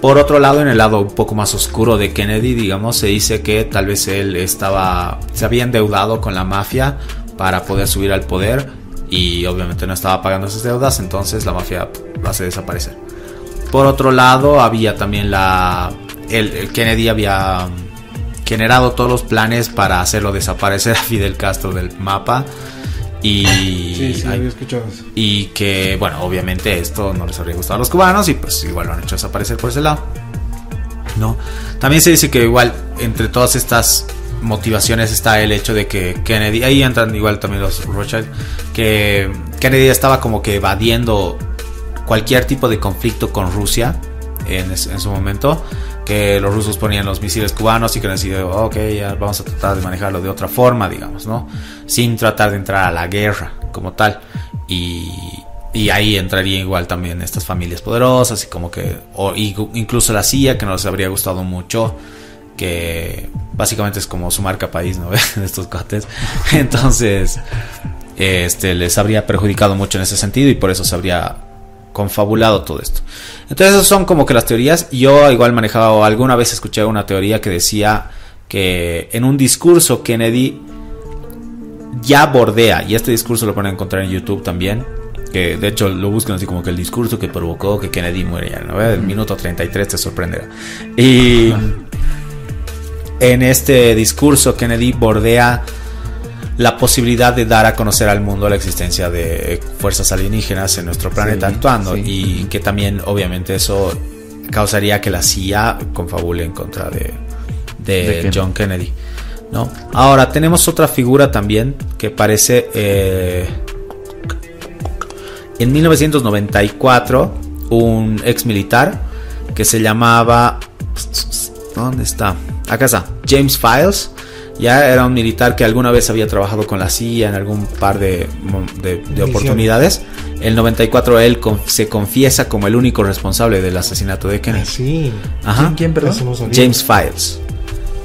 Por otro lado, en el lado un poco más oscuro de Kennedy, digamos, se dice que tal vez él estaba, se había endeudado con la mafia para poder subir al poder y obviamente no estaba pagando esas deudas, entonces la mafia lo hace desaparecer. Por otro lado, había también la. El, Kennedy había generado todos los planes para hacerlo desaparecer a Fidel Castro del mapa. Y, sí, sí, había escuchado eso. y que, bueno, obviamente esto no les habría gustado a los cubanos y pues igual lo han hecho desaparecer por ese lado. ¿No? También se dice que igual entre todas estas motivaciones está el hecho de que Kennedy, ahí entran igual también los Rothschild, que Kennedy estaba como que evadiendo cualquier tipo de conflicto con Rusia en, su momento, que los rusos ponían los misiles cubanos y que decidió, ok, ya vamos a tratar de manejarlo de otra forma, digamos, ¿no? Sin tratar de entrar a la guerra como tal. Y, ahí entraría igual también estas familias poderosas y como que, o incluso la CIA, que no les habría gustado mucho que básicamente es como su marca país, ¿no? de estos cotes. Entonces, este, les habría perjudicado mucho en ese sentido y por eso se habría confabulado todo esto. Entonces, esas son como que las teorías. Yo igual manejaba, alguna vez escuché una teoría que decía que en un discurso Kennedy ya bordea, y este discurso lo pueden encontrar en YouTube también, que de hecho lo buscan así como que el discurso que provocó que Kennedy muera, ¿no? El minuto 33 te sorprenderá. Y en este discurso, Kennedy bordea la posibilidad de dar a conocer al mundo la existencia de fuerzas alienígenas en nuestro planeta actuando y que también obviamente eso causaría que la CIA confabule en contra de, de, ¿De quién? John Kennedy. ¿no? Ahora, tenemos otra figura también que parece... eh, en 1994, un ex militar que se llamaba... ¿Dónde está? Acá está. James Files. Ya era un militar que alguna vez había trabajado con la CIA en algún par de, de- de oportunidades. El 94 él con- se confiesa como el único responsable del asesinato de Kennedy. Ah, sí. Ajá. ¿Quién, perdón? No. James Files.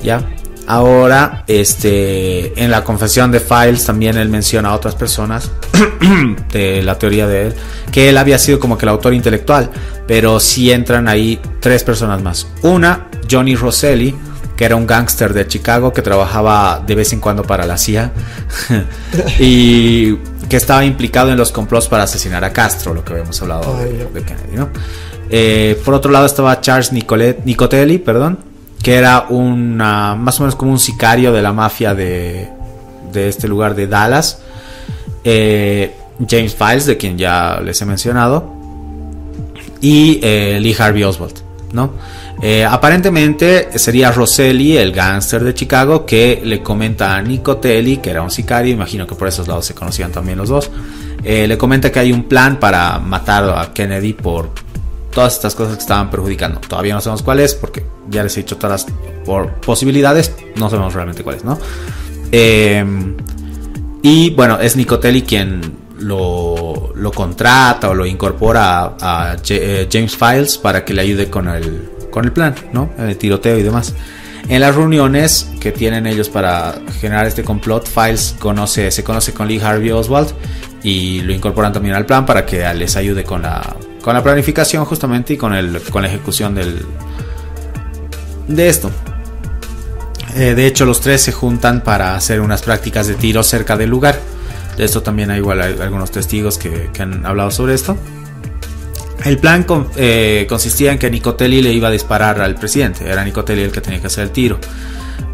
¿Ya? Ahora, este, en la confesión de Files también él menciona a otras personas de la teoría de él, que él había sido como que el autor intelectual, pero sí entran ahí tres personas más. Una, Johnny Rosselli, que era un gángster de Chicago que trabajaba de vez en cuando para la CIA y que estaba implicado en los complots para asesinar a Castro, lo que habíamos hablado de, Kennedy, ¿no? Eh, por otro lado estaba Charles Nicolet- Nicotelli, perdón, que era una más o menos como un sicario de la mafia de, de este lugar de Dallas. Eh, James Files, de quien ya les he mencionado. Y eh, Lee Harvey Oswald, ¿no? Eh, aparentemente sería Rosselli, el gángster de Chicago, que le comenta a Nicotelli, que era un sicario, imagino que por esos lados se conocían también los dos. eh, le comenta que hay un plan para matar a Kennedy por todas estas cosas que estaban perjudicando. Todavía no sabemos cuál es, porque ya les he dicho todas las por posibilidades, no sabemos realmente cuál es, ¿no? Eh, y bueno, es Nicotelli quien lo, contrata o lo incorpora a, eh, James Files para que le ayude con el, con el plan, ¿no? El tiroteo y demás. En las reuniones que tienen ellos para generar este complot, Files conoce, se conoce con Lee Harvey Oswald y lo incorporan también al plan para que les ayude con la, con la planificación justamente y con, el, con la ejecución del, de esto. Eh, de hecho, los tres se juntan para hacer unas prácticas de tiro cerca del lugar. De esto también hay igual algunos testigos que, que han hablado sobre esto. El plan eh, consistía en que Nicotelli le iba a disparar al presidente. Era Nicotelli el que tenía que hacer el tiro.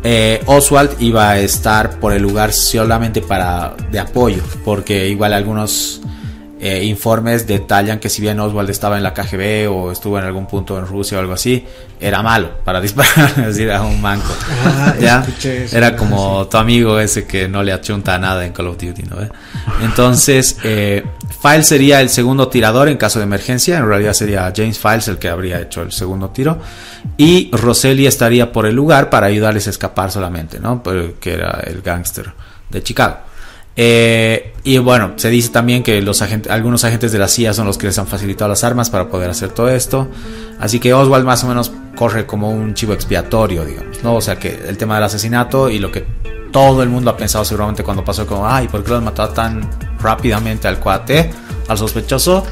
Eh, Oswald iba a estar por el lugar solamente para de apoyo, porque igual algunos eh, informes detallan que si bien Oswald estaba en la KGB o estuvo en algún punto en Rusia o algo así, era malo para disparar, es decir, era un manco. Ah, ¿Ya? escuché eso. Era como tu amigo ese que no le achunta a nada en Call of Duty, ¿no? ve? Entonces, eh, Files sería el segundo tirador en caso de emergencia. En realidad sería James Files el que habría hecho el segundo tiro. Y Rosselli estaría por el lugar para ayudarles a escapar solamente, ¿no? Que era el gángster de Chicago. Eh, y bueno, se dice también que los agentes, algunos agentes de la CIA son los que les han facilitado las armas para poder hacer todo esto. Así que Oswald más o menos corre como un chivo expiatorio, digamos, ¿no? O sea que el tema del asesinato y lo que todo el mundo ha pensado seguramente cuando pasó como, ay, ¿por qué lo han matado tan rápidamente al cuate, al sospechoso?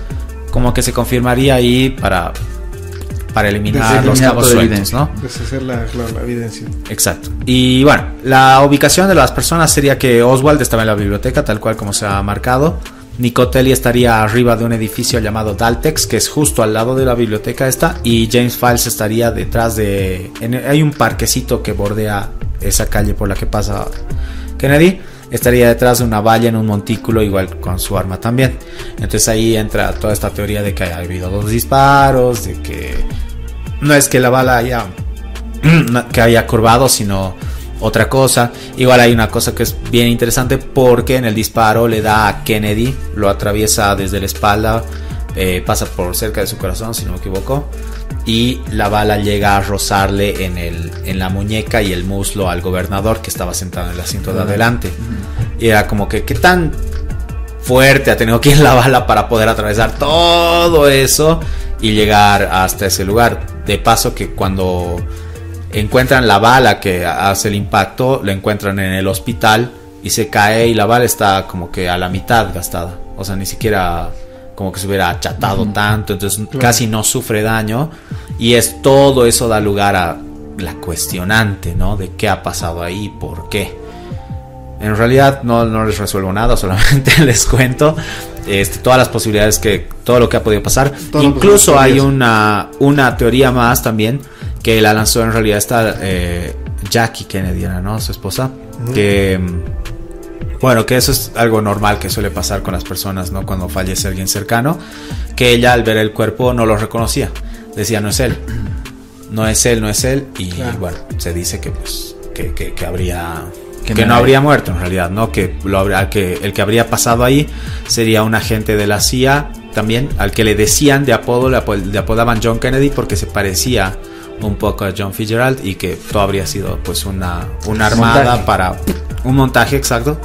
Como que se confirmaría ahí para, para eliminar los cabos sueltos, evidencia. ¿no? Deshacer la, la, la evidencia. Exacto. Y bueno, la ubicación de las personas sería que Oswald estaba en la biblioteca, tal cual como se ha marcado. Nicotelli estaría arriba de un edificio llamado Daltex, que es justo al lado de la biblioteca esta. Y James Files estaría detrás de... en- hay un parquecito que bordea esa calle por la que pasa Kennedy. Estaría detrás de una valla en un montículo, igual con su arma también. Entonces ahí entra toda esta teoría de que haya habido dos disparos, de que no es que la bala haya que haya curvado, sino otra cosa. Igual hay una cosa que es bien interesante porque en el disparo le da a Kennedy, lo atraviesa desde la espalda, eh, pasa por cerca de su corazón, si no me equivoco, y la bala llega a rozarle en, el, en la muñeca y el muslo al gobernador que estaba sentado en el asiento de adelante. Y era como que, ¿qué tan fuerte ha tenido que ir la bala para poder atravesar todo eso y llegar hasta ese lugar? De paso que cuando encuentran la bala que hace el impacto, la encuentran en el hospital y se cae y la bala está como que a la mitad gastada. O sea, ni siquiera como que se hubiera achatado tanto, entonces casi no sufre daño y es todo eso da lugar a la cuestionante, ¿no? De qué ha pasado ahí, por qué. En realidad no, no les resuelvo nada, solamente les cuento este, todas las posibilidades que todo lo que ha podido pasar. Incluso hay una, una teoría más también que la lanzó en realidad esta eh, Jackie Kennedy, ¿no? Su esposa. Que mm, bueno, que eso es algo normal que suele pasar con las personas, ¿no? Cuando fallece alguien cercano, que ella al ver el cuerpo no lo reconocía. decía no es él. No es él, no es él. Y Claro. bueno, se dice que pues que, que- que habría que, Que no habría muerto en realidad, ¿no? Que lo habría, que el que habría pasado ahí sería un agente de la CIA también, al que le decían de apodo, le, le apodaban John Kennedy porque se parecía un poco a John Fitzgerald y que todo habría sido pues una, una armada Montaje. para un montaje exacto.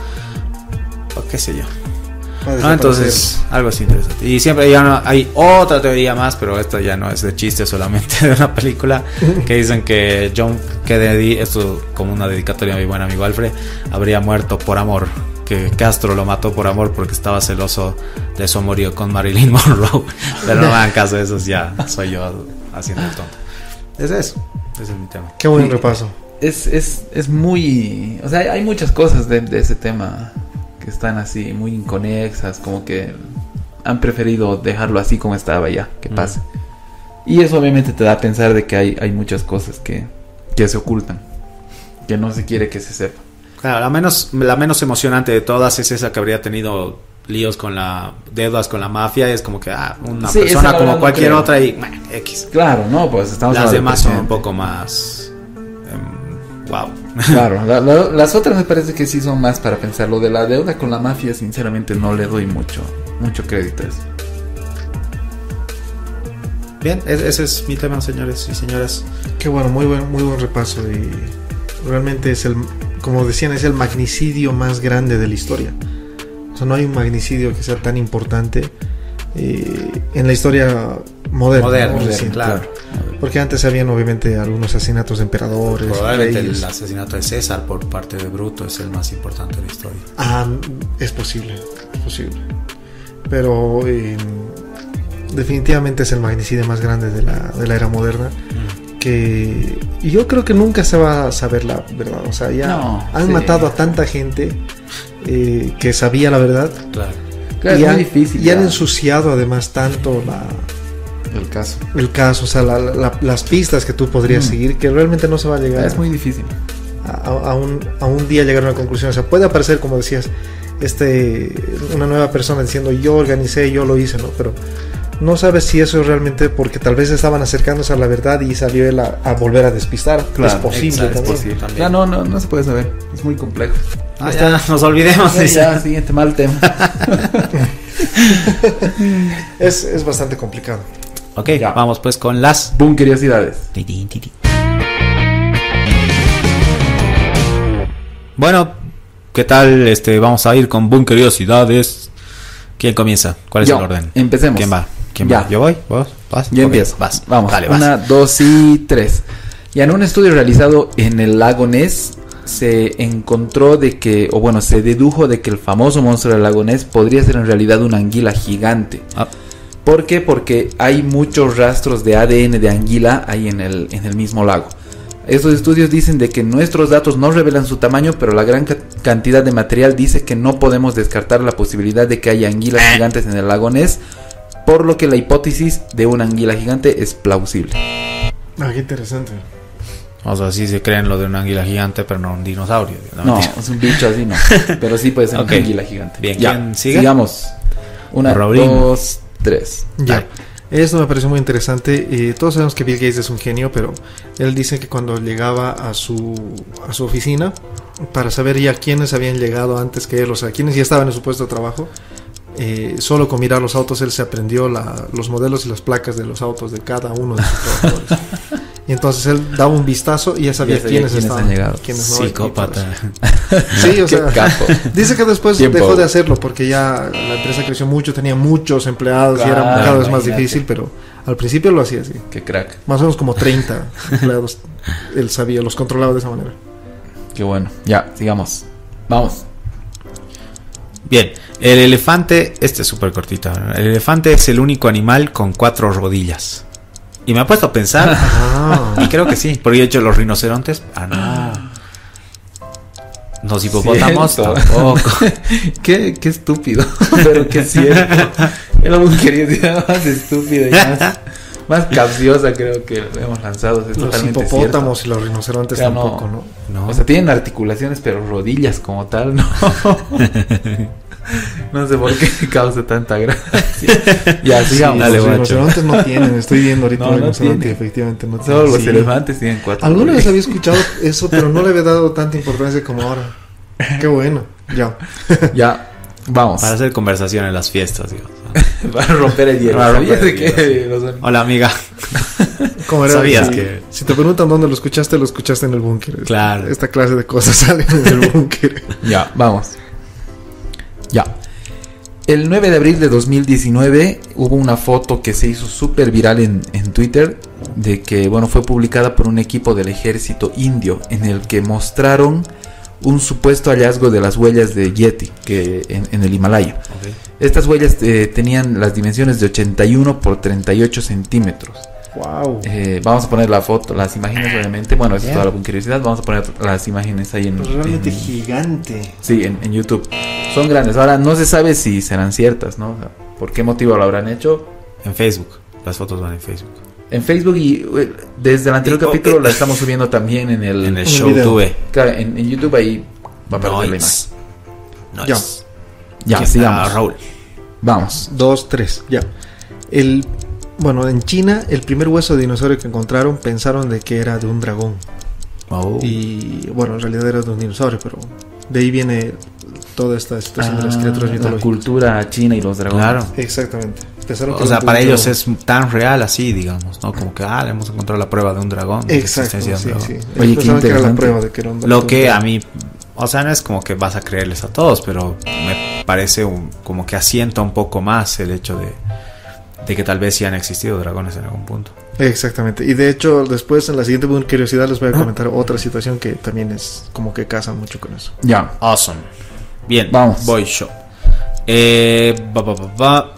O qué sé yo. Entonces, algo así interesante. Y siempre ya no, hay otra teoría más, pero esto ya no es de chiste solamente de una película, que dicen que John Kennedy, esto como una dedicatoria a mi buen amigo Alfred, habría muerto por amor. Que Castro lo mató por amor porque estaba celoso de su amorío con Marilyn Monroe. Pero no me hagan caso eso, ya soy yo haciendo el tonto. Es eso, ese es mi tema. Qué buen repaso. Es, es, es muy... O sea, hay- hay muchas cosas de, de ese tema que están así, muy inconexas, como que han preferido dejarlo así como estaba ya, que Mm. pase. Y eso obviamente te da a pensar de que hay, hay muchas cosas que, que se ocultan, que no se quiere que se sepa. Claro, la menos, la menos emocionante de todas es esa que habría tenido líos con la deudas con la mafia. Es como que ah, una Sí, persona como no cualquier creo. otra y meh, X. Claro, no, pues estamos Las demás son un poco más. em, wow. Claro, la- la- las otras me parece que sí son más para pensar. Lo de la deuda con la mafia, sinceramente, no le doy mucho, mucho crédito a eso. Bien, e- ese es mi tema, señores y señoras. Qué bueno, muy buen, muy buen repaso. Y realmente es el, como decían, es el magnicidio más grande de la historia. O sea, no hay un magnicidio que sea tan importante eh, en la historia moderna. Moderno, ¿no? Reciente. claro. Porque antes habían obviamente algunos asesinatos de emperadores. Probablemente reyes. el asesinato de César por parte de Bruto es el más importante de la historia. Ah, es posible, es posible. Pero eh, definitivamente es el magnicidio más grande de la, de la era moderna. Que y yo creo que nunca se va a saber la verdad. O sea, ya No, han sí. matado a tanta gente eh, que sabía la verdad. Claro. Claro, y es han, muy difícil. y han ensuciado además tanto la, el caso. el caso, o sea, la- la- las pistas que tú podrías Mm. seguir, que realmente no se va a llegar Es muy difícil. a, un, a un día llegar a una conclusión. O sea, puede aparecer, como decías, este una nueva persona diciendo yo organicé, yo lo hice, ¿no? Pero no sabes si eso es realmente porque tal vez estaban acercándose a la verdad y salió él a, a volver a despistar. Claro, es posible exacto, también. es posible. también. Ya no, no, no se puede saber. Es muy complejo. Ah, ya, nos olvidemos. Ya, dice. ya, siguiente mal tema. Es, es bastante complicado. Ok, Ya. vamos pues con las. Boom, curiosidades. Bueno, ¿qué tal? Este, vamos a ir con Boom Curiosidades. ¿Quién comienza? ¿Cuál es Yo, el orden? empecemos. ¿Quién va? ¿Quién Ya. va? ¿Yo voy? ¿Vos? ¿Vas? Yo empiezo. Vas. Vamos. Dale, vas. Una, dos y tres. Y en un estudio realizado en el lago Ness se encontró de que, o bueno, se dedujo de que el famoso monstruo del lago Ness podría ser en realidad una anguila gigante. Ah, ¿Por qué? Porque hay muchos rastros de ADN de anguila ahí en el, en el mismo lago. Estos estudios dicen de que nuestros datos no revelan su tamaño, pero la gran ca- cantidad de material dice que no podemos descartar la posibilidad de que haya anguilas gigantes en el lago Ness, por lo que la hipótesis de una anguila gigante es plausible. Ah, qué interesante. o sea, sí se creen lo de una águila gigante, pero no un dinosaurio. No, es un bicho así, no. Pero sí puede ser Ok. una anguila gigante. Bien, ya, ¿quién sigue? sigamos. Una, Robin. dos, tres. Ya. Dale. Esto me pareció muy interesante. Eh, todos sabemos que Bill Gates es un genio, pero él dice que cuando llegaba a su, a su oficina, para saber ya quiénes habían llegado antes que él, o sea, quiénes ya estaban en su puesto de trabajo, eh, solo con mirar los autos él se aprendió la- los modelos y las placas de los autos de cada uno de sus trabajadores. Y entonces él daba un vistazo y ya sabía Ya sabía quiénes, quiénes estaban. han quiénes no, Psicópata. Sí, o Qué sea, capo. Dice que después Tiempo. dejó de hacerlo porque ya la empresa creció mucho, tenía muchos empleados y era cada vez más difícil, pero al principio lo hacía así. Qué crack. Más o menos como 30 empleados él sabía, los controlaba de esa manera. Qué bueno. Ya, sigamos. Vamos. Bien, el elefante, este es súper cortito. El elefante es el único animal con cuatro rodillas. Y me ha puesto a pensar, Ah, y creo que sí, porque he hecho los rinocerontes. Ah, no. Los hipopótamos Cierto. tampoco. qué, qué estúpido. Pero qué cierto. Era un curiosidad más estúpida y más, más capciosa creo que hemos lanzado. Es Los hipopótamos y los rinocerontes Ya tampoco, ¿no? No. O sea, tienen articulaciones, pero rodillas como tal, ¿no? no sé por qué causa tanta gracia. ya, sigamos. dale, los rinocerontes no tienen, estoy viendo ahorita No, un no rinoceronte tiene. efectivamente no Solo los Sí. elefantes tienen cuatro. Alguna vez había escuchado eso, pero no le había dado tanta importancia como ahora. Qué bueno, ya. Ya, vamos. Para hacer conversación en las fiestas, digamos. Para romper el hielo. Para romper ¿Sabías el de que hielo, los- Hola, amiga. ¿Cómo era? Sabías Si- que- Si te preguntan dónde lo escuchaste, lo escuchaste en el búnker. Claro. Esta clase de cosas salen en el búnker. Ya, vamos. Ya. El 9 de abril de 2019 hubo una foto que se hizo súper viral en, en Twitter de que, bueno, fue publicada por un equipo del ejército indio en el que mostraron un supuesto hallazgo de las huellas de Yeti que en, en el Himalaya. Estas huellas eh, tenían las dimensiones de 81 por 38 centímetros. Wow. Eh, vamos a poner la foto, las imágenes obviamente. Bueno, eso es toda la curiosidad. Vamos a poner las imágenes ahí en, Realmente en- gigante. Sí, en, en YouTube. Son grandes. Ahora no se sabe si serán ciertas, ¿no? O sea, ¿Por qué motivo lo habrán hecho? En Facebook. Las fotos van en Facebook. En Facebook y eh, desde el anterior Y- capítulo eh, la estamos subiendo también en el... En el show video. tuve. Claro, en, en YouTube ahí va a aparecer la imagen. Nice. Ya. Ya, está sigamos. Raúl. Vamos. Dos, tres, ya. El, bueno, en China, el primer hueso de dinosaurio que encontraron pensaron de que era de un dragón. Oh. Y bueno, en realidad era de un dinosaurio, pero de ahí viene toda esta situación de las Ah, criaturas la mitológicas. cultura china y los dragones. Claro. Exactamente. Pensaron O sea, para ellos es tan real así, digamos, ¿no? Como que, ah, le hemos encontrado la prueba de un dragón. Exacto, existencia sí, de un sí. Oye, qué pensaban que era la prueba de que era un Lo dragón. que a mí, o sea, no es como que vas a creerles a todos, pero me parece un- como que asienta un poco más el hecho de, de que tal vez sí han existido dragones en algún punto. Exactamente. Y de hecho, después en la siguiente curiosidad les voy a comentar otra situación que también es como que casa mucho con eso. Ya. Awesome. Bien, Vamos. Voy yo. Eh, ba, ba, ba, ba.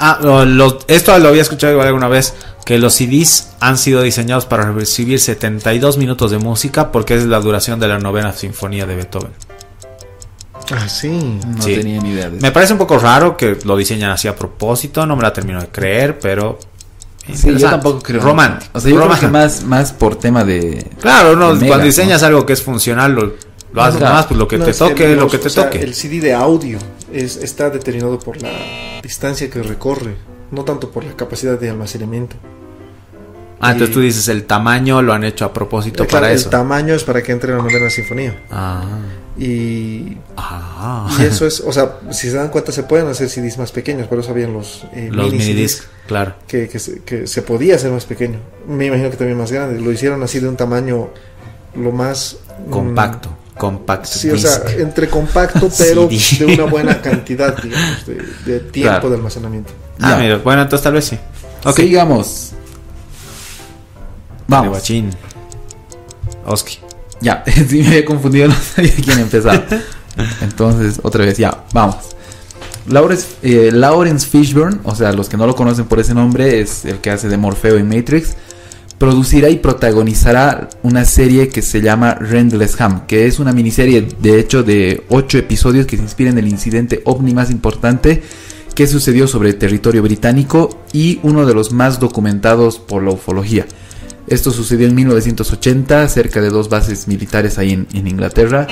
Ah, lo- lo- esto lo había escuchado igual alguna vez. Que los CDs han sido diseñados para recibir 72 minutos de música porque es la duración de la novena sinfonía de Beethoven. Ah, sí. No Sí. tenía ni idea de eso. Me parece un poco raro que lo diseñan así a propósito, no me la termino de creer, pero... Sí, yo tampoco creo. Romántico. O sea, yo creo que más, más por tema de... Claro, no, de megas, cuando diseñas ¿no? algo que es funcional, lo, lo haces Claro. más, pues lo que No, te toque, lo los- que te o sea, toque. El CD de audio es, está determinado por la distancia que recorre, no tanto por la capacidad de almacenamiento. Ah, entonces tú dices el tamaño lo han hecho a propósito Claro, para el eso. tamaño es para que entre la novena sinfonía. Ah. Y, Ah. y eso es, o sea, si se dan cuenta, se pueden hacer CDs más pequeños, por eso habían los, eh, Los mini CDs claro. que, que, se, que se podía hacer más pequeño. Me imagino que también más grande. Lo hicieron así de un tamaño lo más mm, Compacto. Compacto. Sí, o sea, entre compacto, pero CD. de una buena cantidad, digamos, de, de tiempo Claro. de almacenamiento. Ah, Ya. mira, bueno, entonces tal vez sí. Ok. Sigamos. Vamos. guachín. Oski. Ya, sí me había confundido, no sabía quién empezar. Entonces, otra vez, ya, vamos. Lawrence, eh, Lawrence Fishburne, o sea, los que no lo conocen por ese nombre, es el que hace de Morfeo en Matrix. Producirá y protagonizará una serie que se llama Rendlesham, que es una miniserie de hecho de 8 episodios que se inspira en el incidente ovni más importante que sucedió sobre el territorio británico y uno de los más documentados por la ufología. Esto sucedió en 1980, cerca de dos bases militares ahí en, en Inglaterra.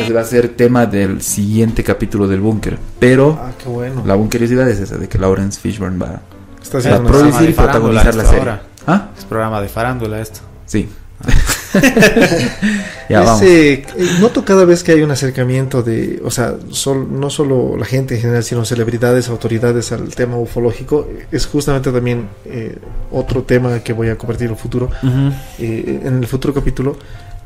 Ese va a ser tema del siguiente capítulo del búnker. Pero Ah, qué bueno. la bunkeriosidad es esa, de que Lawrence Fishburne va, Está va haciendo a producir y protagonizar la serie. ahora. ¿Ah? Es programa de farándula esto. Sí. ya vamos. Eh, noto cada vez que hay un acercamiento de, o sea, sol- no solo la gente en general, sino celebridades, autoridades al tema ufológico, es justamente también eh, otro tema que voy a compartir en el futuro, eh, en el futuro capítulo,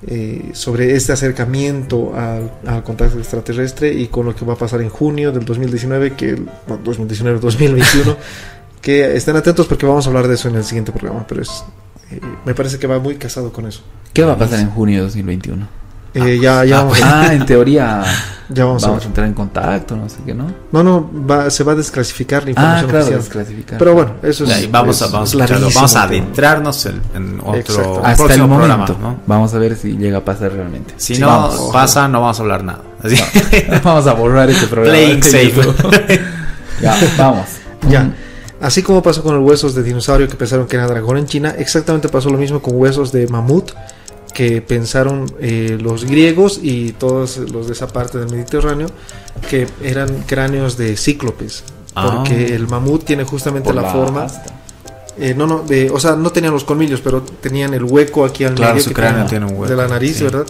eh, sobre este acercamiento al, al contacto extraterrestre y con lo que va a pasar en junio del 2019, que, bueno, 2019, 2021, que estén atentos porque vamos a hablar de eso en el siguiente programa, pero es, eh, me parece que va muy casado con eso. ¿Qué va a pasar en junio de 2021? Eh, ya, ya, ah, vamos, a- Ah, en teoría ya vamos, a vamos ver. a entrar en contacto, no sé qué, ¿no? No, no, va- se va a desclasificar la Ah, información claro, oficial. desclasificar. Pero bueno, eso es. Y vamos a, es vamos, a larguísimo vamos a adentrarnos en, en otro Hasta el momento. programa, ¿no? Vamos a ver si llega a pasar realmente. Si Sí, no vamos. pasa, no vamos a hablar nada. Así. vamos a borrar este programa. Playing safe. Ya, vamos. Ya. Así como pasó con los huesos de dinosaurio que pensaron que era dragón en China, exactamente pasó lo mismo con huesos de mamut que pensaron eh, los griegos y todos los de esa parte del Mediterráneo que eran cráneos de cíclopes. Ah. Porque el mamut tiene justamente la, la forma. eh, no, no, de, o sea, no tenían los colmillos, pero tenían el hueco aquí al Claro, medio su que cráneo tiene tiene un hueco. de la nariz, sí. ¿verdad?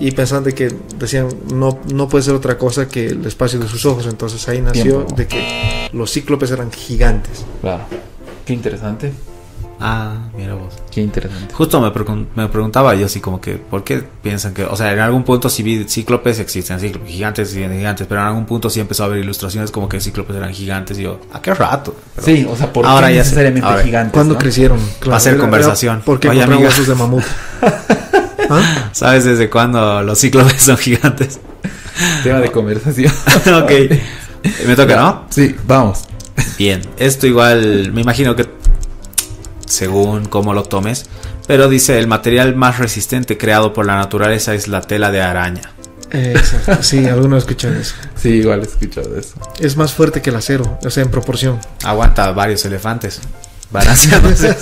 Y pensaban de que decían no no puede ser otra cosa que el espacio de sus ojos. Entonces ahí nació Tiempo. de que los cíclopes eran gigantes. Claro. Qué interesante. Ah, mira vos. Qué interesante. Justo me, pregun- me preguntaba yo así como que, ¿por qué piensan que, o sea, en algún punto sí vi cíclopes, existen cíclopes, gigantes existen gigantes, pero en algún punto sí empezó a haber ilustraciones como que cíclopes eran gigantes y yo, ¿a qué rato? Pero- Sí, o sea, ¿por Ahora qué ya necesariamente Ahora, gigantes? ¿Cuándo no? crecieron? Va a ser conversación. Porque Oye, amiga. huesos de mamut. ¿Ah? ¿Sabes desde cuándo los cíclopes son gigantes? Tema de conversación. ok. Me toca, ¿no? Sí, vamos. Bien, esto igual, me imagino que según cómo lo tomes, pero dice el material más resistente creado por la naturaleza es la tela de araña. Exacto. Sí, algunos escuchan eso. Sí, igual he escuchado eso. Es más fuerte que el acero, o sea, en proporción. Aguanta varios elefantes. Balanceándose.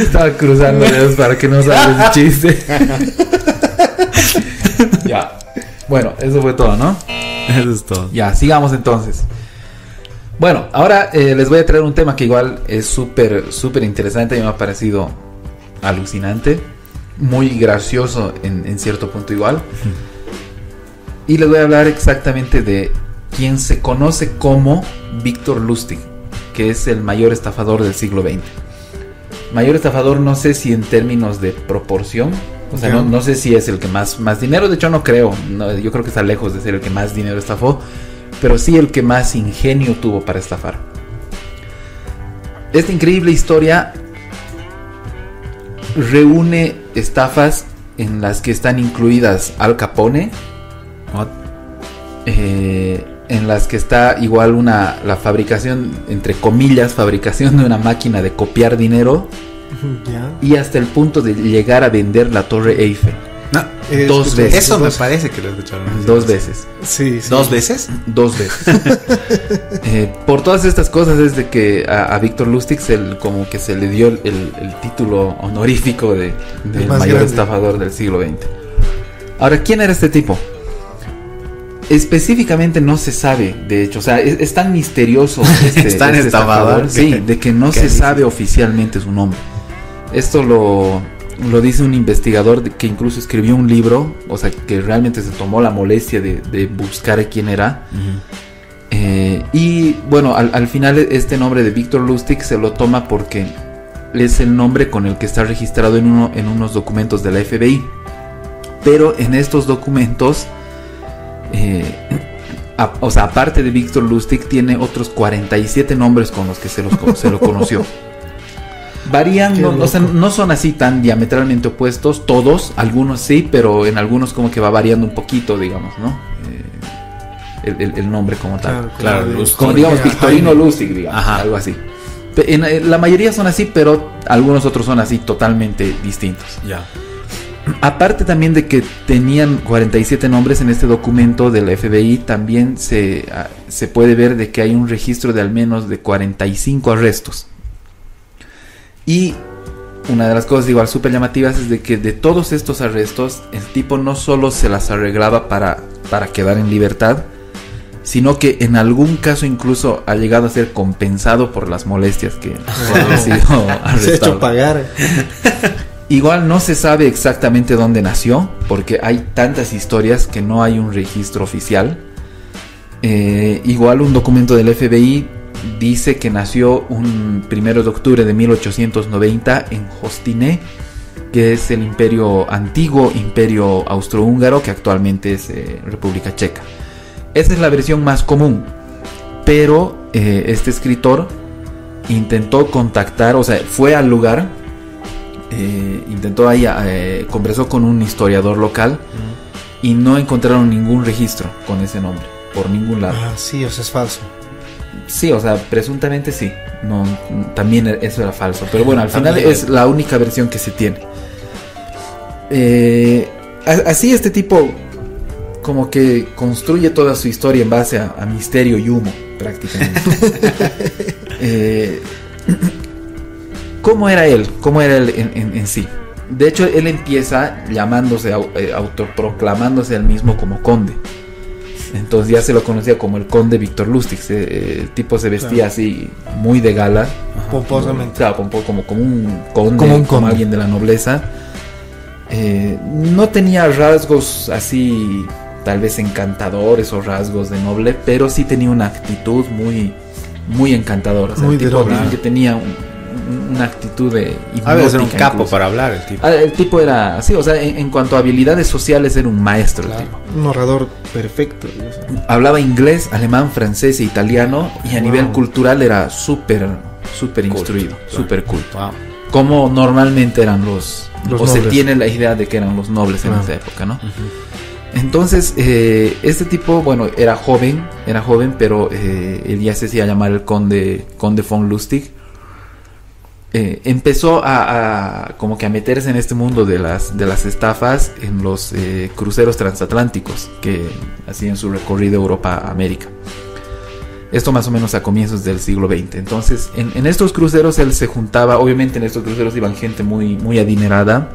Estaba cruzando dedos para que no salga ese chiste. ya. Bueno, eso fue todo, ¿no? Eso es todo. Ya, sigamos entonces. Bueno, ahora eh, les voy a traer un tema que igual es súper, súper interesante y me ha parecido alucinante. Muy gracioso en, en cierto punto igual. Y les voy a hablar exactamente de quien se conoce como Víctor Lustig, que es el mayor estafador del siglo XX. Mayor estafador no sé si en términos de proporción, o sea, no, no sé si es el que más, más dinero, de hecho no creo, no, yo creo que está lejos de ser el que más dinero estafó, pero sí el que más ingenio tuvo para estafar. Esta increíble historia reúne estafas en las que están incluidas Al Capone, What? eh, en las que está igual una la fabricación entre comillas fabricación de una máquina de copiar dinero y hasta el punto de llegar a vender la Torre Eiffel No, Eh, Dos veces. eso me parece que lo escucharon. dos veces Sí, sí. ¿Dos veces? dos veces Eh, por todas estas cosas es de que a, a Víctor Lustig se le- como que se le dio el, el- el título honorífico de, del mayor grande. estafador del siglo XX ahora quién era este tipo específicamente no se sabe de hecho o sea es, es tan misterioso este, Es tan este estafador que- sí de que no que se dice. sabe oficialmente su nombre esto lo, lo dice un investigador que incluso escribió un libro, o sea, que realmente se tomó la molestia de, de buscar quién era. Eh, y bueno, al, al final este nombre de Víctor Lustig se lo toma porque es el nombre con el que está registrado en, uno, en unos documentos de la FBI. Pero en estos documentos, eh, a- o sea, aparte de Víctor Lustig, tiene otros 47 nombres con los que se, los, se lo conoció. Varían, no, o sea, loco. no son así tan diametralmente opuestos, todos, algunos sí, pero en algunos como que va variando un poquito, digamos, ¿no? Eh, el, el- el nombre como tal. Claro, Lustig. Como digamos Victorino Jaime. Lustig, digamos, Ajá. algo así. En- en la mayoría son así, pero algunos otros son así totalmente distintos. Ya. Aparte también de que tenían 47 nombres en este documento de la FBI, también se, ah, se puede ver de que hay un registro de al menos de 45 arrestos. Y una de las cosas igual súper llamativas es de que de todos estos arrestos, el tipo no solo se las arreglaba para, para quedar en libertad, sino que en algún caso incluso ha llegado a ser compensado por las molestias que ha sido Se ha arrestado. hecho pagar. Igual no se sabe exactamente dónde nació, porque hay tantas historias que no hay un registro oficial. Eh, igual un documento del FBI dice que nació un primero de octubre de 1890 en Hostiné, que es el imperio antiguo, imperio austrohúngaro, que actualmente es eh, República Checa. Esa es la versión más común, pero eh, este escritor intentó contactar, o sea, fue al lugar, eh, intentó ahí, eh, conversó con un historiador local y no encontraron ningún registro con ese nombre, por ningún lado. Ah, sí, o sea, es falso. Sí, o sea, presuntamente sí. No, también eso era falso. Pero bueno, al final También. es la única versión que se tiene. Eh, así este tipo como que construye toda su historia en base a, a misterio y humo, prácticamente. Eh, ¿Cómo era él? ¿Cómo era él en, en- en sí? De hecho, él empieza llamándose, eh, autoproclamándose él mismo como conde. Entonces ya se lo conocía como el conde Víctor Lustig. Se- eh, el tipo se vestía Claro. así, muy de gala. Pomposamente. Claro, como, como, como un conde, Como un como conde. alguien de la nobleza. Eh, no tenía rasgos así, tal vez encantadores o rasgos de noble, pero sí tenía una actitud muy, muy encantadora. O sea, Muy el de tipo dicen que tenía un- una actitud de A ver, ser un capo incluso. para hablar el tipo. Ah, El tipo era así, o sea, en, en cuanto a habilidades sociales era un maestro. el Claro. tipo. Un orador perfecto. Hablaba inglés, alemán, francés e italiano y a Wow. nivel cultural era súper, súper instruido, súper culto. Wow. Como normalmente eran los, Los o se tiene la idea de que eran los nobles en esa época, ¿no? Entonces, eh, este tipo, bueno, era joven, era joven, pero eh, él ya se hacía llamar el conde, conde von Lustig. Eh, empezó a, como que a meterse en este mundo de las, de las estafas en los eh, cruceros transatlánticos que hacían su recorrido Europa-América. Esto más o menos a comienzos del siglo XX. Entonces, en, estos cruceros él se juntaba, obviamente en estos cruceros iban gente muy, muy adinerada,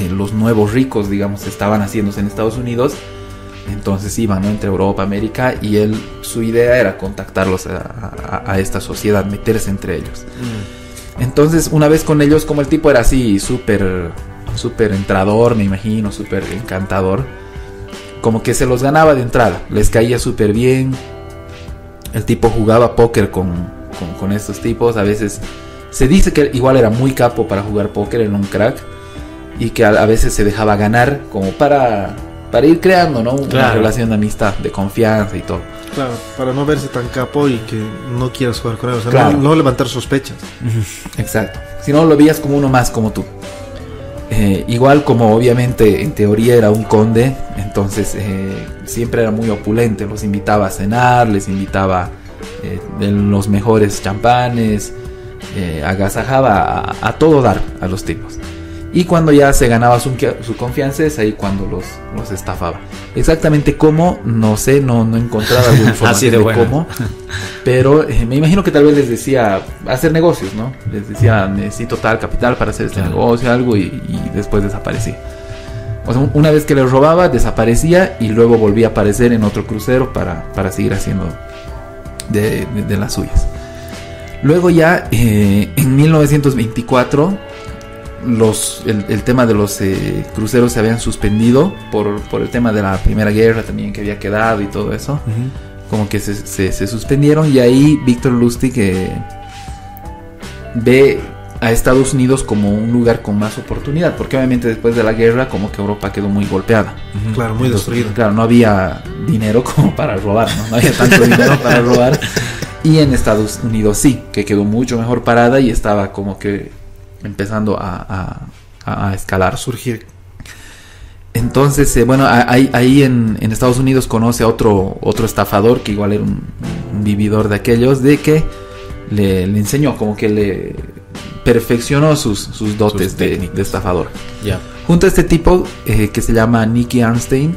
eh, los nuevos ricos, digamos, estaban haciéndose en Estados Unidos. Entonces iban entre Europa, América, y él, su idea era contactarlos a, esta sociedad, meterse entre ellos. Entonces, una vez con ellos, como el tipo era así, súper, súper entrador, me imagino, súper encantador, como que se los ganaba de entrada, les caía súper bien. El tipo jugaba póker con, con, con estos tipos, a veces se dice que igual era muy capo para jugar póker, era un crack, y que a, a veces se dejaba ganar como para, para ir creando ¿no? una Claro. relación de amistad, de confianza y todo. Claro, para no verse tan capo y que no quieras jugar con él. O sea, Claro. no, no levantar sospechas. Exacto. Si no, lo veías como uno más como tú. Eh, igual como obviamente en teoría era un conde, entonces eh, siempre era muy opulente, los invitaba a cenar, les invitaba eh, los mejores champanes, eh, agasajaba a, a todo dar a los tipos. Y cuando ya se ganaba su, su confianza es ahí cuando los, los estafaba. Exactamente cómo, no sé, no, no he encontrado alguna información de bueno. cómo. Pero eh, me imagino que tal vez les decía hacer negocios, ¿no? Les decía necesito tal capital para hacer este Claro. negocio, algo, y, y después desaparecía. O sea, una vez que les robaba, desaparecía y luego volvía a aparecer en otro crucero para, para seguir haciendo de, de- de las suyas. Luego ya, eh, en 1924, los, el, el tema de los eh, cruceros se habían suspendido por, por el tema de la Primera Guerra también que había quedado y todo eso como que se, se- se suspendieron y ahí Víctor Lustig eh, ve a Estados Unidos como un lugar con más oportunidad, porque obviamente después de la guerra como que Europa quedó muy golpeada. Claro, muy Entonces, destruido. Claro, no había dinero como para robar, ¿no? No había tanto dinero para robar. Y en Estados Unidos sí, que quedó mucho mejor parada y estaba como que empezando a, a- a- escalar. Surgir. Entonces, eh, bueno, ahí, ahí en, en Estados Unidos conoce a otro, otro estafador que igual era un, un vividor de aquellos, de que le, le enseñó, como que le perfeccionó sus, sus dotes Sus de, estafador. Ya. Junto a este tipo eh, que se llama Nicky Arnstein,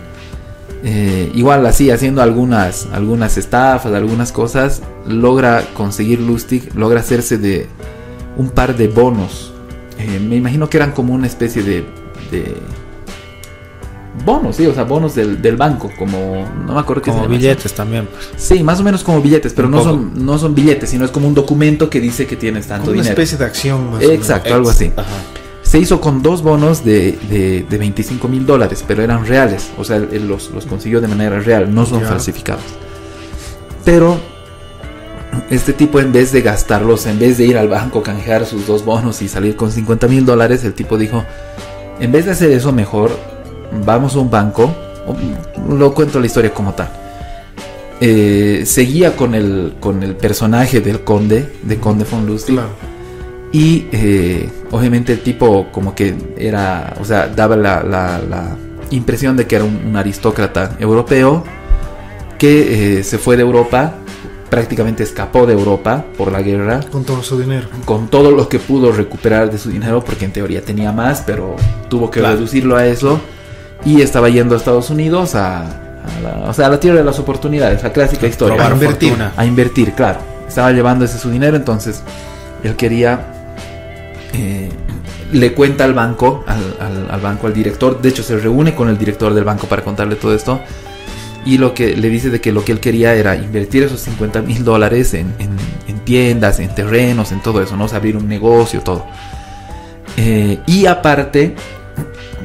eh, igual así haciendo algunas, algunas estafas, algunas cosas, logra conseguir Lustig, logra hacerse de un par de bonos. Eh, me imagino que eran como una especie de, de bonos, sí, o sea, bonos del, del banco, como no me acuerdo qué se Como billetes también, pues. Sí, más o menos como billetes, pero Un no poco. son, no son billetes, sino es como un documento que dice que tienes tanto Como una dinero. especie de acción más o menos. Exacto, algo así. Ajá. Se hizo con dos bonos de, de, de 25 mil dólares, pero eran reales. O sea, él los, los consiguió de manera real, no son Ya. falsificados. Pero este tipo, en vez de gastarlos, en vez de ir al banco, canjear sus dos bonos y salir con 50 mil dólares, el tipo dijo: En vez de hacer eso, mejor vamos a un banco. Lo cuento la historia como tal. Eh, seguía con el, con el personaje del conde, de Conde von Lustig. Claro. Y eh, obviamente el tipo como que era, o sea, daba la, la- la impresión de que era un, un aristócrata europeo que eh, se fue de Europa, prácticamente escapó de Europa por la guerra, Con todo su dinero. con todo lo que pudo recuperar de su dinero, porque en teoría tenía más, pero tuvo que Claro. reducirlo a eso. y estaba yendo a Estados Unidos a, a la, o sea, a la tierra de las oportunidades, la clásica historia. A invertir. fortuna. A invertir, claro. Estaba llevando ese su dinero, entonces él quería eh, le cuenta al banco, al, al- al banco, al director, de hecho se reúne con el director del banco para contarle todo esto y lo que le dice de que lo que él quería era invertir esos 50 mil dólares en, en- en tiendas, en terrenos, en todo eso, ¿no? O sea, abrir un negocio, todo. Eh, y aparte,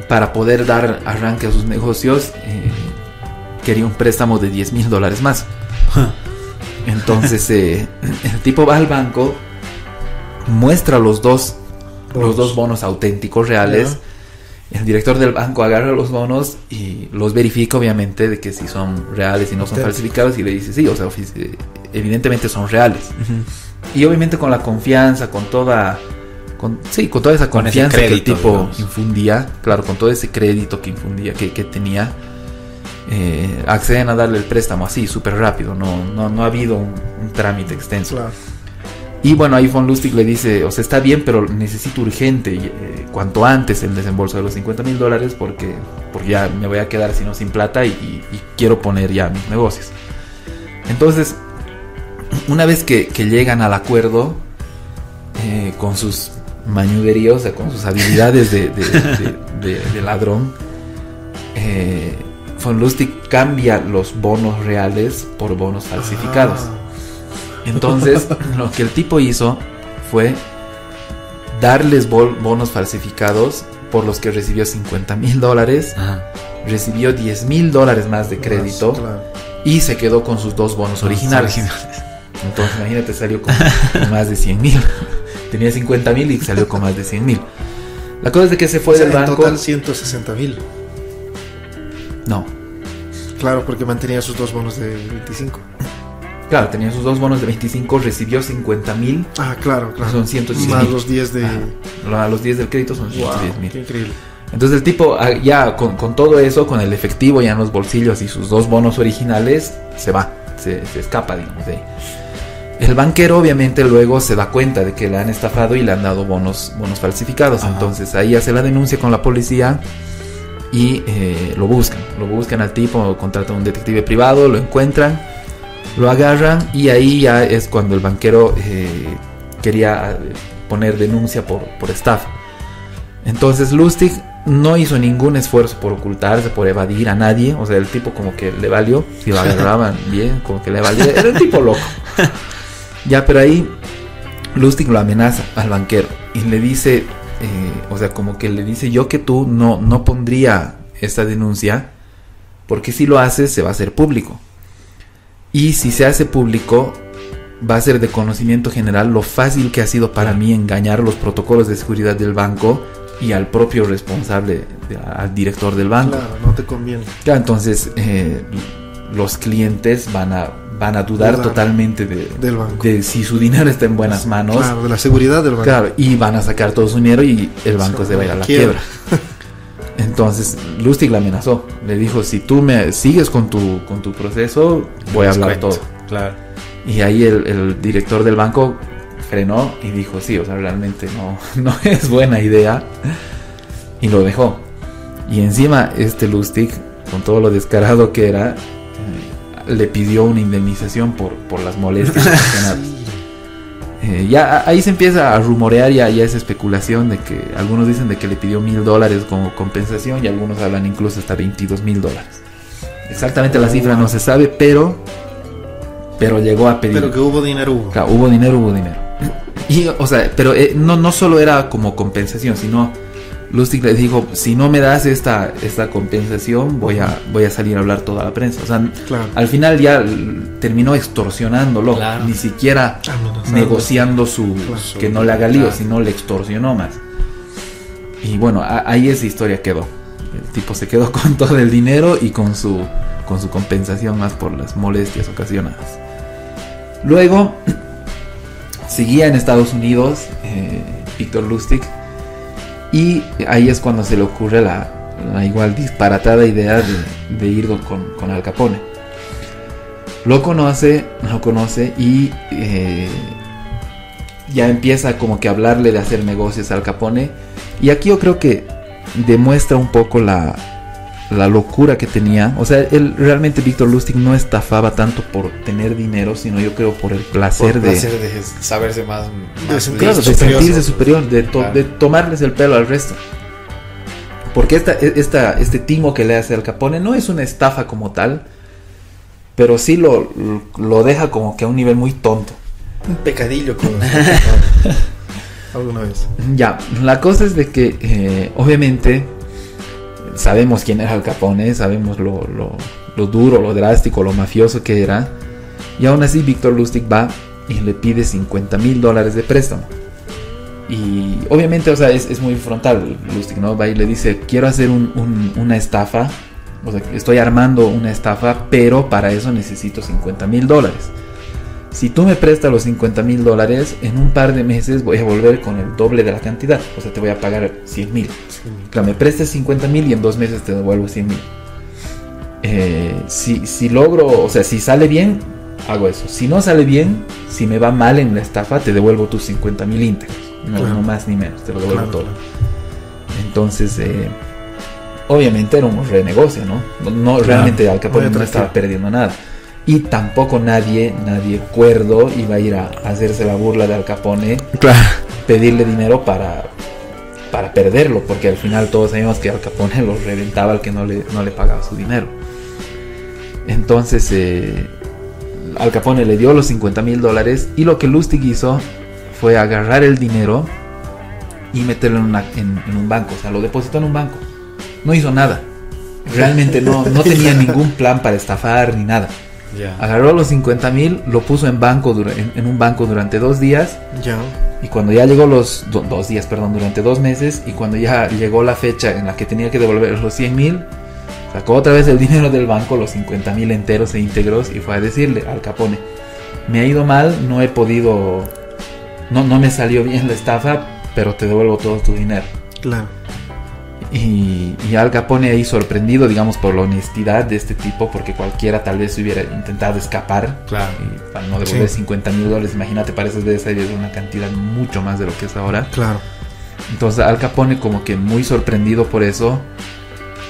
para poder dar arranque a sus negocios, eh, quería un préstamo de 10 mil dólares más. Entonces eh, el tipo va al banco, muestra los dos, los dos bonos auténticos reales. El director del banco agarra los bonos y los verifica obviamente de que si son reales y no son falsificados y le dice sí, o sea, eh, evidentemente son reales. Y obviamente con la confianza, con toda con, sí, con toda esa Con confianza que el tipo digamos. infundía, claro, con todo ese crédito que infundía, que, que tenía, eh, acceden a darle el préstamo así, súper rápido, no, no, no ha habido un, un trámite extenso. Claro. Y bueno, ahí Von Lustig le dice, o sea, está bien, pero necesito urgente, eh, cuanto antes el desembolso de los 50 mil dólares porque, porque ya me voy a quedar sino sin plata y, quiero poner ya mis negocios. Entonces, una vez que, llegan al acuerdo, eh, con sus mañuderías, o sea, con sus habilidades de, de- de- de- de ladrón, eh, Von Lustig cambia los bonos reales por bonos falsificados. Ah, Entonces, lo que el tipo hizo fue darles bonos falsificados por los que recibió 50 mil dólares, recibió 10 mil dólares más de crédito claro. y se quedó con sus dos bonos originales. Entonces, imagínate, salió con, con más de 100 mil. Tenía 50 mil y salió con más de 100 mil. La cosa es de que se fue O sea, del en banco. total 160 mil. No, Claro, porque mantenía sus dos bonos de 25. Claro, tenía sus dos bonos de 25, recibió 50 mil, Ah, claro, claro. son 110 Más mil. los 10 de. A los 10 del crédito son Wow, 110 mil. qué increíble. Entonces el tipo ah, ya con, con todo eso, con el efectivo ya en los bolsillos y sus dos bonos originales, se va, se, se escapa, digamos, de ahí. El banquero obviamente luego se da cuenta de que le han estafado y le han dado bonos, bonos falsificados. Ajá. Entonces ahí hace la denuncia con la policía y eh, lo buscan. Lo buscan al tipo, contratan a un detective privado, lo encuentran, lo agarran y ahí ya es cuando el banquero eh, quería eh, poner denuncia por, por estafa. Entonces Lustig no hizo ningún esfuerzo por ocultarse, por evadir a nadie. O sea, el tipo como que le valió. Si lo agarraban bien, como que le valía. Era un tipo loco. Ya, pero ahí Lustig lo amenaza al banquero y le dice, eh, o sea, como que le dice yo que tú no, no pondría esta denuncia porque si lo haces se va a hacer público. Y si se hace público va a ser de conocimiento general lo fácil que ha sido para mí engañar los protocolos de seguridad del banco y al propio responsable, al director del banco. Claro, no te conviene. Ya, entonces eh, los clientes van a, van a dudar Dudar totalmente de, del banco. de si su dinero está en buenas manos. Claro, de la seguridad del banco. Claro, y van a sacar todo su dinero y el banco se va a ir a la Quiebra. quiebra. Entonces Lustig la amenazó. Le dijo, si tú me sigues con tu, con tu proceso, voy a hablar todo. Claro. Y ahí el, el director del banco frenó y dijo, sí, o sea, realmente no, no es buena idea. Y lo dejó. Y encima este Lustig, con todo lo descarado que era, eh, le pidió una indemnización por, por las molestias. Eh, ya ahí se empieza a rumorear ya, ya esa especulación de que algunos dicen de que le pidió mil dólares como compensación y algunos hablan incluso hasta 22 mil dólares. Exactamente la cifra no se sabe, pero pero llegó a pedir. Pero que hubo dinero, hubo. Claro, hubo dinero, hubo dinero. Y, o sea, pero eh, no, no solo era como compensación, sino Lustig le dijo, si no me das esta, esta compensación, voy a, voy a salir a hablar toda la prensa. O sea, Claro. al final ya terminó extorsionándolo, Claro. ni siquiera Amenazando. negociando su Claro. que no le haga lío, Claro. sino le extorsionó más. Y bueno, a- ahí esa historia quedó. El tipo se quedó con todo el dinero y con su con su compensación más por las molestias ocasionadas. Luego seguía en Estados Unidos eh, Víctor Lustig y ahí es cuando se le ocurre la, la igual disparatada idea de, de ir con, con Al Capone. Lo conoce, lo conoce y eh, ya empieza como que a hablarle de hacer negocios al Capone. Y aquí yo creo que demuestra un poco la, la locura que tenía. O sea, él realmente Víctor Lustig no estafaba tanto por tener dinero, sino yo creo por el placer, Por de, placer de saberse más, más claro, de sentirse superior, de, to- Claro. de tomarles el pelo al resto. Porque esta, esta, este timo que le hace al Capone no es una estafa como tal, pero sí lo, lo deja como que a un nivel muy tonto. Un pecadillo con alguna vez. Ya, la cosa es de que eh, obviamente sabemos quién era Al Capone, sabemos lo, lo- lo duro, lo drástico, lo mafioso que era. Y aún así Víctor Lustig va y le pide 50 mil dólares de préstamo. Y obviamente, o sea, es, es muy frontal Lustig, ¿no? Va y le dice, quiero hacer un- un- una estafa, o sea, estoy armando una estafa, pero para eso necesito 50 mil dólares. Si tú me prestas los 50 mil dólares, en un par de meses voy a volver con el doble de la cantidad. O sea, te voy a pagar 100 mil. Claro, me prestes 50 mil y en dos meses te devuelvo 100 mil. Eh, si, si logro, o sea, si sale bien, hago eso. Si no sale bien, si me va mal en la estafa, te devuelvo tus 50 mil íntegros. No, Claro. no más ni menos, te lo devuelvo Claro, todo. Entonces, eh, obviamente era un renegocio, ¿no? No, no, realmente Al Capone no estaba perdiendo nada. Y tampoco nadie, nadie cuerdo iba a ir a hacerse la burla de Al Capone, Claro. pedirle dinero para, para perderlo, porque al final todos sabíamos que Al Capone lo reventaba al que no le, no le pagaba su dinero. Entonces, eh, Al Capone le dio los 50 mil dólares y lo que Lustig hizo fue agarrar el dinero y meterlo en, una- en- en un banco, o sea, lo depositó en un banco. No hizo nada. Realmente no, no tenía ningún plan para estafar ni nada. Agarró los 50 mil, lo puso en, banco en, en un banco durante dos días y cuando ya llegó los do- dos días, perdón, durante dos meses y cuando ya llegó la fecha en la que tenía que devolver los 100 mil, sacó otra vez el dinero del banco, los 50 mil enteros e íntegros y fue a decirle al Capone, me ha ido mal, no he podido, no, no me salió bien la estafa, pero te devuelvo todo tu dinero. Claro. Y, y Al Capone ahí sorprendido, digamos, por la honestidad de este tipo, porque cualquiera tal vez hubiera intentado escapar. Claro. Y para no devolver Sí. 50 mil dólares, imagínate, para esas veces es una cantidad mucho más de lo que es ahora. Claro. Entonces Al Capone como que muy sorprendido por eso,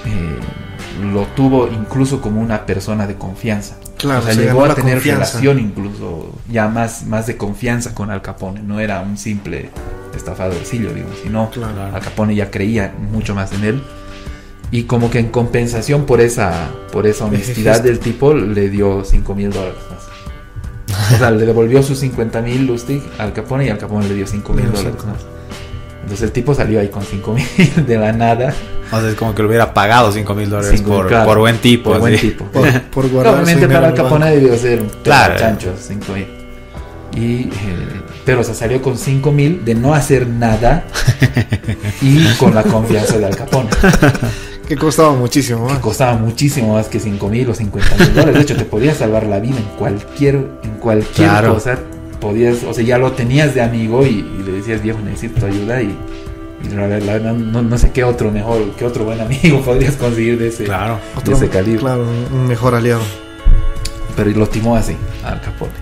eh, lo tuvo incluso como una persona de confianza. Claro. o sea, se llegó a tener confianza. relación incluso ya más, más de confianza con Al Capone. No era un simple estafadorcillo, digo, sino Claro. Al Capone ya creía mucho más en él. Y como que en compensación por esa, por esa honestidad gesto. del tipo, le dio 5 mil dólares más. O sea, le devolvió sus 50 mil Lustig al Capone y al Capone le dio 5 mil dólares más. Entonces el tipo salió ahí con 5 mil de la nada. O sea, es como que le hubiera pagado 5 mil dólares Cinco, por, claro, por buen tipo. por buen tipo. Por, por guardar su Obviamente dinero para el Capone debió ser un Claro. chancho, 5 mil. Y, eh, pero o sea, salió con 5 mil de no hacer nada y con la confianza de Al Capone. Que costaba muchísimo que más. costaba muchísimo más que 5 mil o 50 mil dólares. De hecho, te podía salvar la vida en cualquier, en cualquier Claro. cosa. Podías, o sea, ya lo tenías de amigo y, y le decías, viejo, necesito tu ayuda. Y, y la verdad, no, no- sé qué otro mejor, qué otro buen amigo podrías conseguir de ese, Claro. de Otro- ese calibre. Claro, un mejor aliado. Pero lo timó así, al Capone.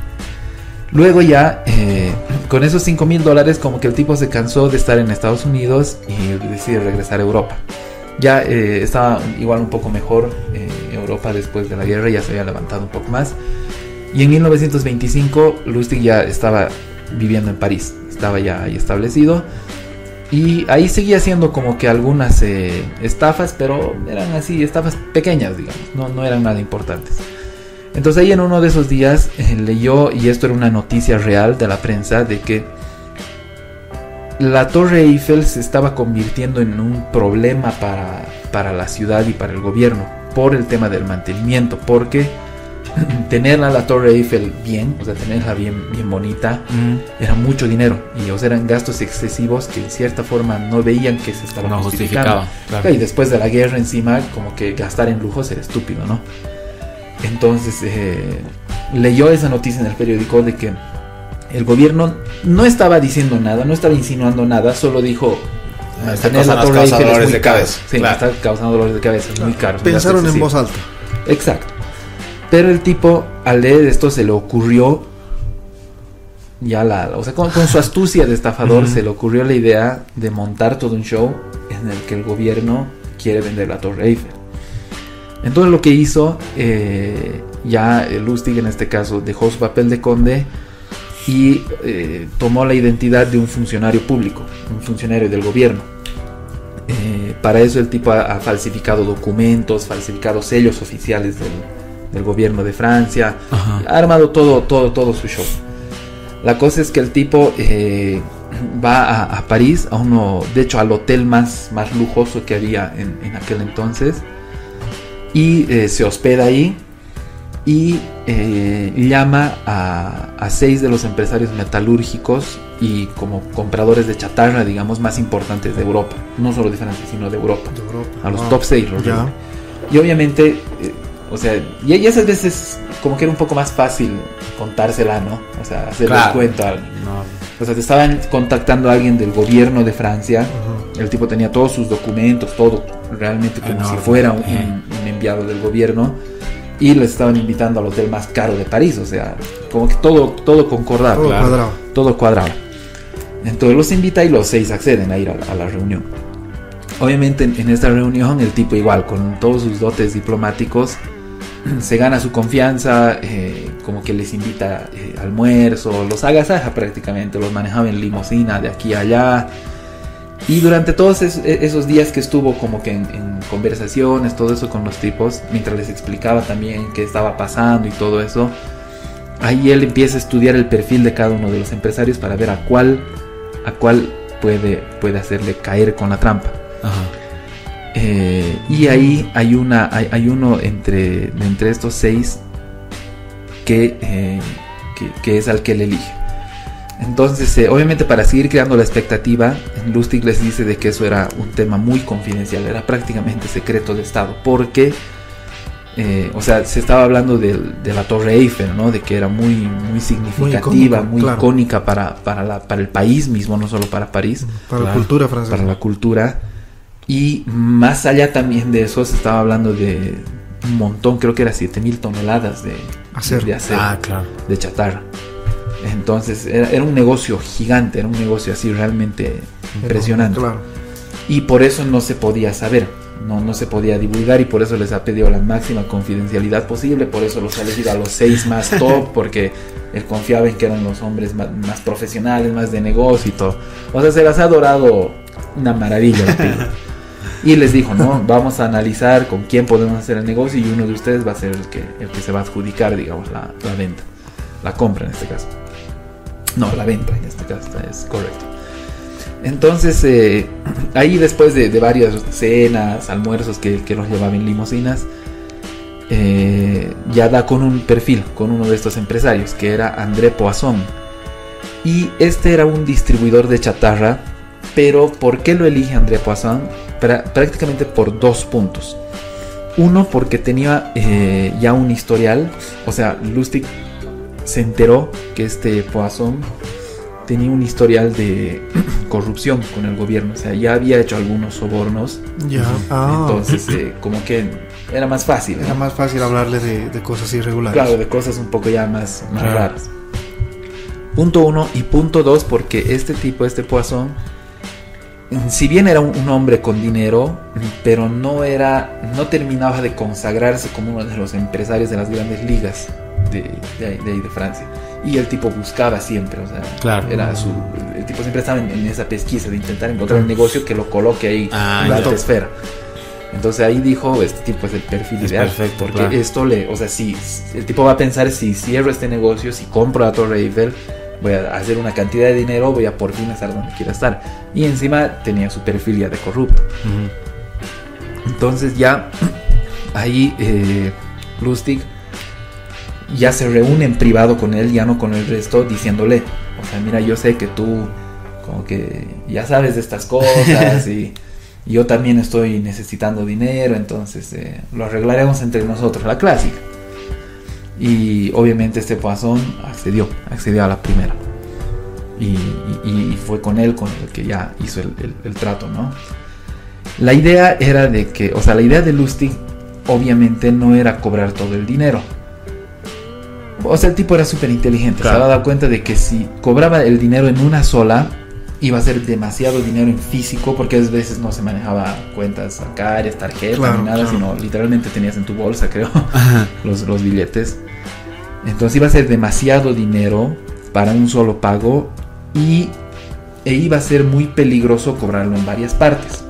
Luego ya, eh, con esos 5 mil dólares, como que el tipo se cansó de estar en Estados Unidos y decide regresar a Europa. Ya eh, estaba igual un poco mejor eh, Europa después de la guerra, ya se había levantado un poco más. Y en 1925 Lustig ya estaba viviendo en París, estaba ya ahí establecido. Y ahí seguía haciendo como que algunas eh, estafas, pero eran así, estafas pequeñas, digamos, no, no eran nada importantes. Entonces ahí en uno de esos días eh, leyó, y esto era una noticia real de la prensa, de que la Torre Eiffel se estaba convirtiendo en un problema para, para la ciudad y para el gobierno por el tema del mantenimiento, porque tenerla la Torre Eiffel bien, o sea, tenerla bien, bien bonita, era mucho dinero y o sea, eran gastos excesivos que en cierta forma no veían que se estaba No justificando. Claro. Y después de la guerra encima, como que gastar en lujos era estúpido, ¿no? Entonces eh, leyó esa noticia en el periódico de que el gobierno no estaba diciendo nada, no estaba insinuando nada, solo dijo Está tener la causando- dolores muy de caro. cabeza, Sí, claro. está causando dolores de cabeza, es muy caro. Pensaron en voz alta. Exacto. Pero el tipo, al leer esto, se le ocurrió. Ya la. O sea, con, con su astucia de estafador, se le ocurrió la idea de montar todo un show en el que el gobierno quiere vender la Torre Eiffel. Entonces lo que hizo, eh, ya Lustig en este caso dejó su papel de conde y eh, tomó la identidad de un funcionario público, un funcionario del gobierno. Eh, para eso el tipo ha, ha falsificado documentos, falsificado sellos oficiales del, del gobierno de Francia, Ajá. ha armado todo, todo, todo su show. La cosa es que el tipo eh, va a, a París, a uno, de hecho al hotel más, más lujoso que había en, en aquel entonces, y eh, se hospeda ahí y eh, llama a, a seis de los empresarios metalúrgicos y como compradores de chatarra, digamos, más importantes de Europa, no solo de Francia, sino de Europa, De Europa. a los Ah, top 6. Los Ya. reúne. Y obviamente, o sea, y, y esas veces como que era un poco más fácil contársela, ¿no? O sea, hacerle Claro. cuento a alguien. No, O sea, te estaban contactando a alguien del gobierno de Francia. Ujú. El tipo tenía todos sus documentos, todo realmente como En si fuera un, un enviado del gobierno. Y les estaban invitando al hotel más caro de París. O sea, como que todo, todo concordaba. Todo claro. cuadrado. todo cuadraba. Entonces los invita y los seis acceden a ir a, la- a la reunión. Obviamente en, en esta reunión el tipo igual, con todos sus dotes diplomáticos, se gana su confianza, eh, como que les invita eh, almuerzo, los agasaja prácticamente, los manejaba en limusina de aquí a allá. Y durante todos e- esos días que estuvo como que en, en conversaciones, todo eso con los tipos, mientras les explicaba también qué estaba pasando y todo eso, ahí él empieza a estudiar el perfil de cada uno de los empresarios para ver a cuál, a cuál puede, puede hacerle caer con la trampa. Ajá. Eh, y ahí hay una hay, hay uno entre, entre estos seis que, eh, que, que es al que él elige. Entonces, eh, obviamente para seguir creando la expectativa, Lustig les dice de que eso era un tema muy confidencial, era prácticamente secreto de Estado, porque, o sea, se estaba hablando del- de la Torre Eiffel, ¿no? De que era muy, muy significativa, icónico, muy claro. icónica para, para, la- para el país mismo, no solo para París Para la cultura francesa. para la cultura. Y más allá también de eso, se estaba hablando de un montón, creo que era 7000 toneladas de Acero. de, acero, Ah, claro. de chatarra. Entonces era, era un negocio gigante, era un negocio así realmente impresionante. Claro. Y por eso no se podía saber, no, no se podía divulgar y por eso les ha pedido la máxima confidencialidad posible, por eso los ha elegido a los seis más top, porque él confiaba en que eran los hombres más, más profesionales, más de negocio y todo. O sea, se las ha adorado una maravilla. Y les dijo, no, vamos a analizar con quién podemos hacer el negocio y uno de ustedes va a ser el que, el que se va a adjudicar, digamos, la, la venta, la compra en este caso. No, la venta en este caso es correcto. Entonces, eh, ahí después de, de varias cenas, almuerzos que, que los llevaba en limusinas, eh, ya da con un perfil, con uno de estos empresarios, que era André Poisson. Y este era un distribuidor de chatarra, pero ¿por qué lo elige André Poisson? Prácticamente por dos puntos. Uno, porque tenía eh, ya un historial, o sea, Lustig se enteró que este Poisson tenía un historial de corrupción con el gobierno, o sea, ya había hecho algunos sobornos, Ya. Ah, entonces eh, como que era más fácil. ¿no? era más fácil hablarle de, de cosas irregulares. Claro, de cosas un poco ya más, más raras. Punto uno y punto dos, porque este tipo, este Poisson, si bien era un, un hombre con dinero, pero no era, no terminaba de consagrarse como uno de los empresarios de las grandes ligas de, de ahí- de Francia. Y el tipo buscaba siempre, o sea, Claro. era su, el tipo siempre estaba en, en esa pesquisa de intentar encontrar un negocio que lo coloque ahí Ah, en la alta esfera. Entonces ahí dijo, este tipo es el perfil Es ideal. perfecto, porque claro. esto le, o sea, si el tipo va a pensar, si cierro este negocio, si compro la Torre Eiffel, voy a hacer una cantidad de dinero, voy a por fin estar donde quiera estar. Y encima tenía su perfil ya de corrupto. Entonces ya ahí eh, Lustig ya se reúne en privado con él, ya no con el resto, diciéndole, o sea, mira, yo sé que tú como que ya sabes de estas cosas y yo también estoy necesitando dinero, entonces eh, lo arreglaremos entre nosotros, la clásica. Y obviamente este Poisson accedió, accedió a la primera. Y, y- y fue con él con el que ya hizo el, el- el trato, ¿no? La idea era de que, o sea, la idea de Lustig obviamente no era cobrar todo el dinero. O sea, el tipo era súper inteligente. Claro. Se había dado cuenta de que si cobraba el dinero en una sola, iba a ser demasiado dinero en físico porque a veces no se manejaba cuentas bancarias, tarjetas Claro, ni nada, claro. sino literalmente tenías en tu bolsa, creo, los, los billetes. Entonces iba a ser demasiado dinero para un solo pago y e iba a ser muy peligroso cobrarlo en varias partes.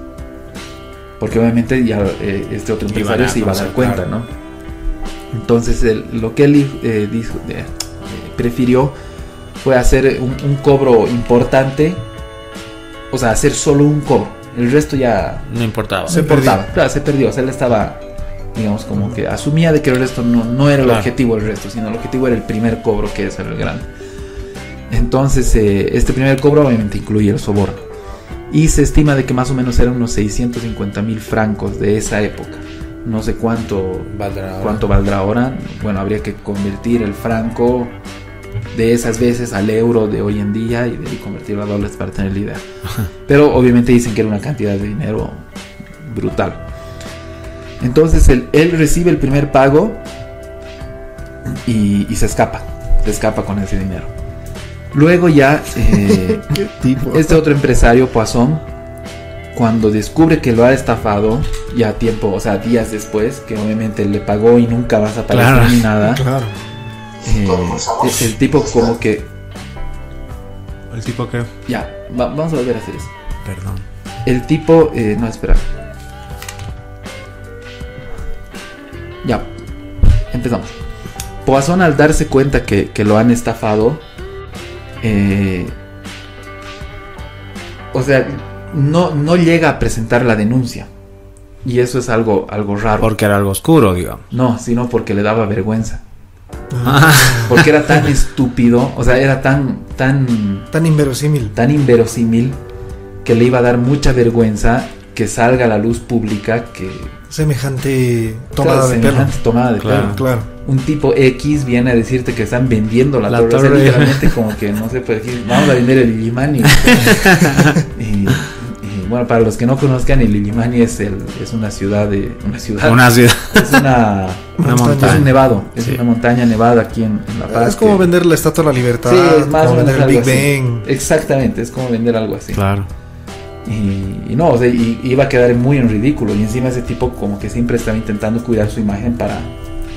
Porque obviamente ya eh, este otro empresario se iba a dar cuenta. ¿no? Entonces el- lo que él eh, dijo, eh, prefirió fue hacer un, un cobro importante, o sea, hacer solo un cobro. El resto ya No importaba. Se importaba. Claro, se perdió. O sea, él estaba, digamos, como que asumía de que el resto no, no era el Claro. objetivo el resto, sino el objetivo era el primer cobro, que es el grande. Entonces, eh, este primer cobro obviamente incluye el soborno. Y se estima de que más o menos eran unos 650 mil francos de esa época. No sé cuánto, Valdrá ahora. cuánto valdrá ahora. Bueno, habría que convertir el franco de esas veces al euro de hoy en día y de convertirlo a dólares para tener la idea. Pero obviamente dicen que era una cantidad de dinero brutal. Entonces él, él recibe el primer pago y, y se escapa. Se escapa con ese dinero. Luego ya eh, ¿Qué tipo? este otro empresario, Poisson, cuando descubre que lo ha estafado, ya tiempo, o sea, días después, que obviamente le pagó y nunca vas a aparecer Claro. ni nada, Claro. eh, el, el tipo como que, ¿El tipo qué? ya, va- vamos a volver a hacer eso. Perdón. El tipo, eh, no, espera. Empezamos. Poisson al darse cuenta que, que lo han estafado, eh, o sea, no, no llega a presentar la denuncia. Y eso es algo, algo raro. Porque era algo oscuro, digamos. No, sino porque le daba vergüenza. Ah, Porque era tan estúpido, o sea, era tan, tan, tan inverosímil. tan inverosímil que le iba a dar mucha vergüenza que salga a la luz pública que Semejante tomada Claro, de pelo. semejante tomada de Claro. pelo. Claro. Un tipo X viene a decirte que están vendiendo la, La torre. O sea, torre. literalmente como que no se puede decir, vamos a vender el Illimani. y, y, bueno, para los que no conozcan, el Illimani es, el, es una ciudad de. Una ciudad. Una ciudad. Es una. Una Montaña. Es un nevado. Es Sí. una montaña nevada aquí en, en La Paz. Es como que- vender la Estatua de la Libertad. Sí, es más como o menos vender el Big. Bang. Exactamente, es como vender algo así. Claro. Y, y no, o sea, y- iba a quedar muy en ridículo. Y encima ese tipo como que siempre estaba intentando cuidar su imagen para,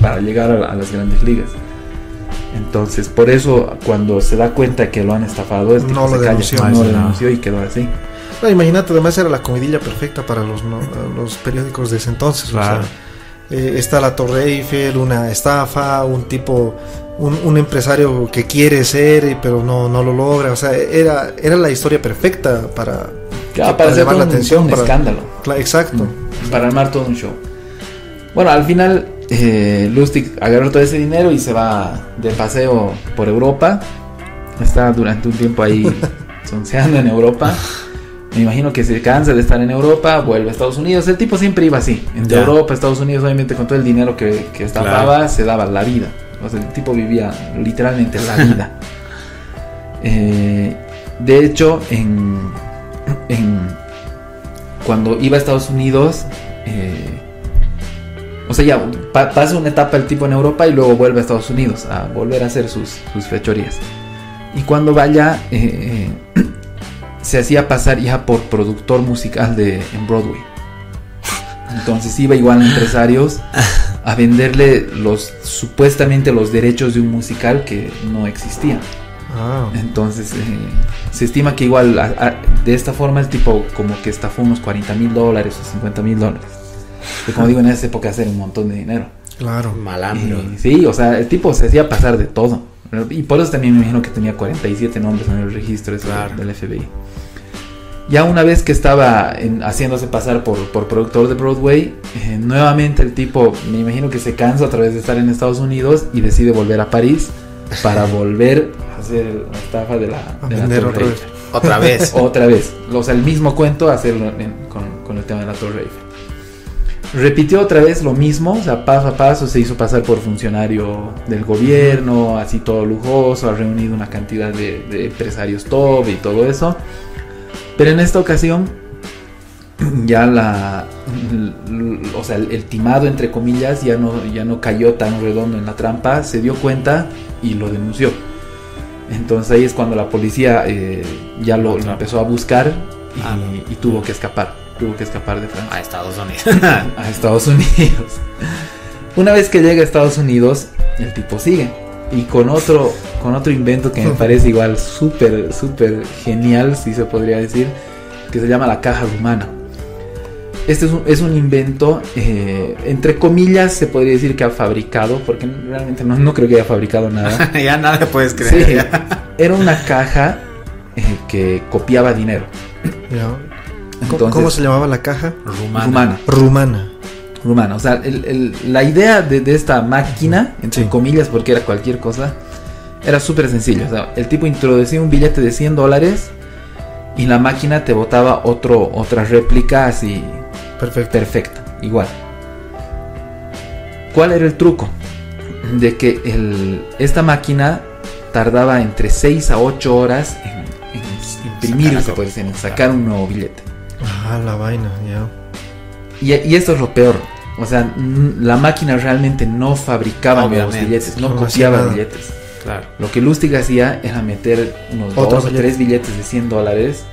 para llegar a, a las grandes ligas. Entonces, por eso cuando se da cuenta que lo han estafado, el tipo No se lo calla, denunció. no lo denunció y quedó así. No, imagínate, además era la comidilla perfecta para los, no- los periódicos de ese entonces. o sea, eh, está la Torre Eiffel, una estafa, un tipo, un, un empresario que quiere ser, pero no, no lo logra. O sea, era, era la historia perfecta para, Claro, para llamar la un, atención, un para- escándalo. Exacto. para armar todo un show. Bueno, al final eh, Lustig agarró todo ese dinero y se va de paseo por Europa. Está durante un tiempo ahí sonceando en Europa. Me imagino que se cansa de estar en Europa, vuelve a Estados Unidos. El tipo siempre iba así. Entre Ya. Europa, Estados Unidos, obviamente con todo el dinero que, que estafaba, Claro. se daba la vida. O sea, el tipo vivía literalmente la vida. Eh, de hecho, en, en- cuando iba a Estados Unidos, eh, o sea, ya pa- pasa una etapa el tipo en Europa y luego vuelve a Estados Unidos a volver a hacer sus, sus fechorías. Y cuando vaya, eh, eh, se hacía pasar ya por productor musical de, en Broadway. Entonces iba igual a empresarios a venderle los supuestamente los derechos de un musical que no existía. Ah, Entonces eh, se estima que igual a- a- de esta forma el tipo como que estafó unos 40 mil dólares o 50 mil dólares. Que como digo en esa época hacer un montón de dinero. claro. Malandro. Y sí, o sea, el tipo se hacía pasar de todo. Y por eso también me imagino que tenía 47 nombres en el registro Claro. del FBI. Ya una vez que estaba en- haciéndose pasar por, por productor de Broadway, eh, nuevamente el tipo, me imagino que se cansa otra vez de estar en Estados Unidos y decide volver a París para volver a hacer la estafa de la, A de la Torre otra vez. Otra vez. Otra vez. O sea, el mismo cuento, hacerlo en- con, con el tema de la Torre Eiffel. Repitió otra vez lo mismo, o sea, paso a paso se hizo pasar por funcionario del gobierno, así todo lujoso, ha reunido una cantidad de, de empresarios top y todo eso. Pero en esta ocasión, ya la. O sea, el, timado, entre comillas, ya no, ya no cayó tan redondo en la trampa, se dio cuenta y lo denunció. Entonces ahí es cuando la policía eh, ya lo, lo empezó a buscar y, Ah. y tuvo que escapar. Tuvo que escapar de Francia A Estados Unidos. a Estados Unidos. Una vez que llega a Estados Unidos, el tipo sigue. Y con otro, con otro invento que me parece igual súper, súper genial, si se podría decir, que se llama la caja rumana. Este es un, es un invento, eh, entre comillas, se podría decir que ha fabricado, porque realmente no, no creo que haya fabricado nada. ya nada puedes Sí, creer. era una caja eh, que copiaba dinero. Ya. ¿Cómo- Entonces, ¿Cómo se llamaba la caja? Rumana. rumana. Rumana. rumana. O sea, el- el- la idea de, de esta máquina, entre Sí. comillas, porque era cualquier cosa, era súper sencillo. O sea, el tipo introducía un billete de 100 dólares y la máquina te botaba otro, otra réplica así Perfecto. perfecta, igual. ¿Cuál era el truco? De que el- esta máquina tardaba entre 6 a 8 horas en, en imprimir, se puede decir, en sacar un nuevo billete. Ah, la vaina, ya. Y, y esto es lo peor. O sea, la máquina realmente no fabricaba nuevos billetes, no No copiaba nada. billetes. Claro. Lo que Lustig hacía era meter unos Otros dos o billetes. tres billetes de 100 dólares.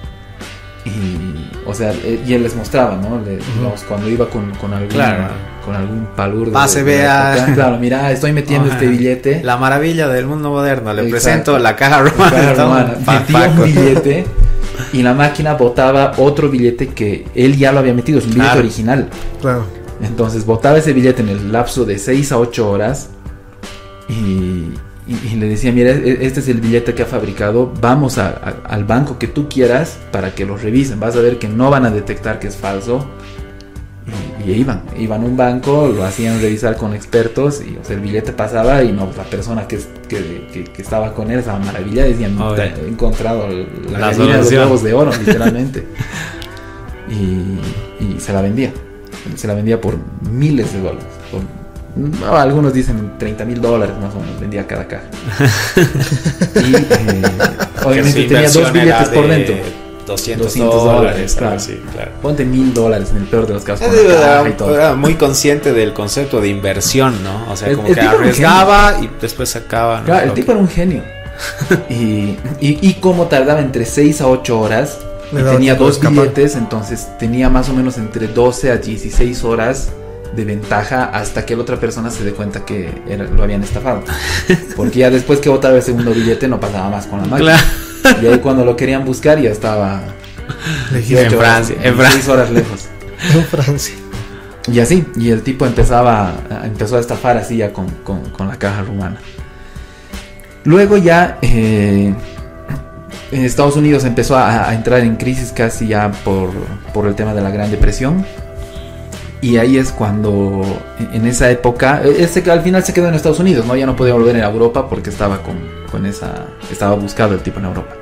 Y, o sea, eh, y él les mostraba, ¿no? Le- digamos, cuando iba con, con algún, Claro. con algún palurdo. Pase, la vea. época. Claro, mira, estoy metiendo Ajá. este billete. La maravilla del mundo moderno. Le Exacto. presento la caja romana. hermano, metía un billete y la máquina botaba otro billete que él ya lo había metido, es un billete Claro. original. Claro. Entonces botaba ese billete en el lapso de 6 a 8 horas y, y- y le decía, mira, e- este es el billete que ha fabricado, vamos a- a- al banco que tú quieras para que lo revisen, vas a ver que no van a detectar que es falso. Y, y iban, iban a un banco, lo hacían revisar con expertos y o sea, el billete pasaba y no, la persona que, que, que- que estaba con él estaba maravillada, decían, he encontrado la, La gallina de los huevos de oro, literalmente. y, y se la vendía. Se la vendía por miles de dólares. por- no, algunos dicen 30 mil dólares más o menos vendía cada caja. y eh, obviamente tenía dos billetes por dentro. 200, 200 dólares, claro. así, claro. Ponte mil dólares en el peor de los casos. la Era, caja y todo. era muy consciente del concepto de inversión, ¿no? O sea, El- como el que tipo era un arriesgaba y después sacaba. ¿no? Claro, el tipo que- era un genio. y, y, y como tardaba entre 6 a 8 horas, y tenía dos billetes, entonces tenía más o menos entre 12 a 16 horas de ventaja hasta que la otra persona se dé cuenta que era- lo habían estafado. Porque ya después que botaba el segundo billete no pasaba más con la máquina. Claro. Y ahí cuando lo querían buscar ya estaba Legítimo. 18 En Francia, en 16 horas lejos. En Francia. Y así, y el tipo empezaba, a- empezó a estafar así ya con, con- con la caja rumana. Luego ya eh, en Estados Unidos empezó a, a entrar en crisis casi ya por, por el tema de la Gran Depresión. Y ahí es cuando, en en esa época, eh, él se- al final se quedó en Estados Unidos, ¿no? Ya no podía volver a Europa porque estaba con, con esa, estaba buscado el tipo en Europa.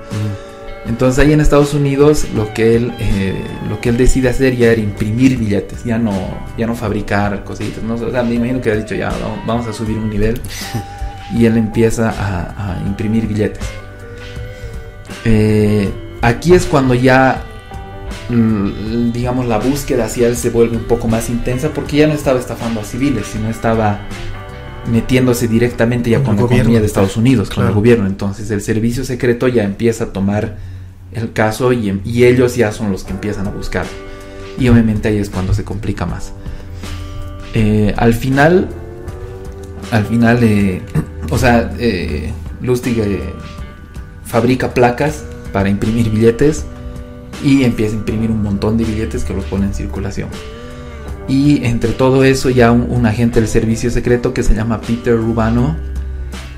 Entonces ahí en Estados Unidos lo que él eh, lo que él decide hacer ya era imprimir billetes, ya no ya no fabricar cositas, ¿no? O sea, me imagino que ha dicho ya vamos- a subir un nivel y él empieza a, a imprimir billetes. Eh, aquí es cuando ya digamos la búsqueda hacia él se vuelve un poco más intensa porque ya no estaba estafando a civiles, sino estaba metiéndose directamente ya Con el la gobierno. economía de Estados Unidos, con el gobierno. Entonces el servicio secreto ya empieza a tomar el caso y, y ellos ya son los que empiezan a buscar. Y obviamente ahí es cuando se complica más. Eh, al final, al final, eh, o sea, eh, Lustig fabrica placas para imprimir billetes y empieza a imprimir un montón de billetes que los pone en circulación. Y entre todo eso ya un, un agente del servicio secreto que se llama Peter Rubano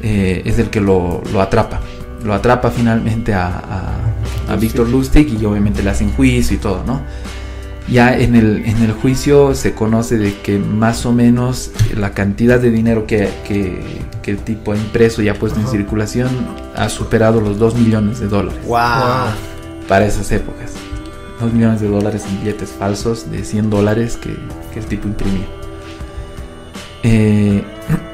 eh, es el que lo, lo atrapa. Lo atrapa finalmente a, a, a Víctor Lustig y obviamente le hacen juicio y todo, ¿no? Ya en el, en el juicio se conoce de que más o menos la cantidad de dinero que, que, que el tipo ha impreso y ha puesto en circulación ha superado los 2 millones de dólares Wow. Para esas épocas. 2 millones de dólares en billetes falsos de 100 dólares que, que el tipo imprimía. Eh,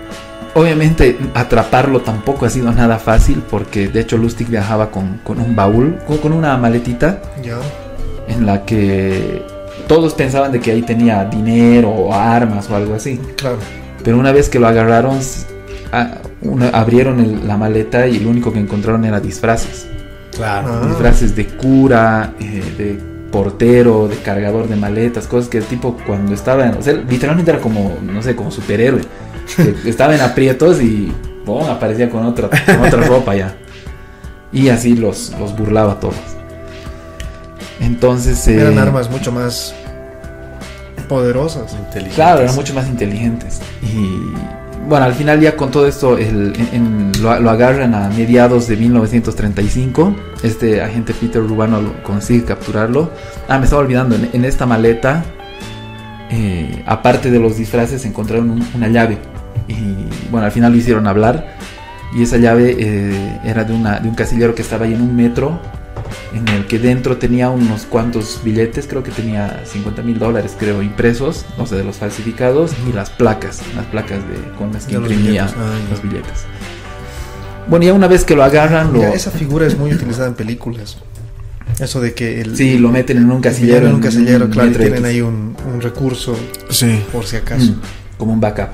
obviamente atraparlo tampoco ha sido nada fácil porque de hecho Lustig viajaba con, con un baúl, con, con una maletita en la que todos pensaban de que ahí tenía dinero o armas o algo así. Claro. Pero una vez que lo agarraron, ah, una- abrieron el- la maleta y lo único que encontraron era disfraces. Claro. Ah. Disfraces de cura, eh, de portero, de cargador de maletas, cosas que el tipo cuando estaba en... O sea, literalmente era como, no sé, como superhéroe. Estaba en aprietos y ¡pum! aparecía con otra, con otra ropa ya. Y así los, los burlaba a todos. Entonces... eh, Eran armas mucho más poderosas. Inteligentes. Claro, eran mucho más inteligentes. Y bueno, al final ya con todo esto en- lo, agarran a mediados de 1935. Este agente Peter Rubano consigue capturarlo. Ah, me estaba olvidando, en, esta maleta, eh, aparte de los disfraces, encontraron un- una llave. Y bueno, al final lo hicieron hablar. Y esa llave eh, era de, una, de un casillero que estaba ahí en un metro en el que dentro tenía unos cuantos billetes, creo que tenía 50 mil dólares, creo, impresos, no sé, de los falsificados, y las placas, las placas de, con las que De los imprimía billetes, ah, los billetes. Bueno, ya una vez que lo agarran, lo, Ya, esa figura es muy utilizada en películas. Eso de que el, sí, lo meten en un casillero. en un casillero, un claro, tienen ahí un, un recurso Sí. por si acaso. Mm, como un backup.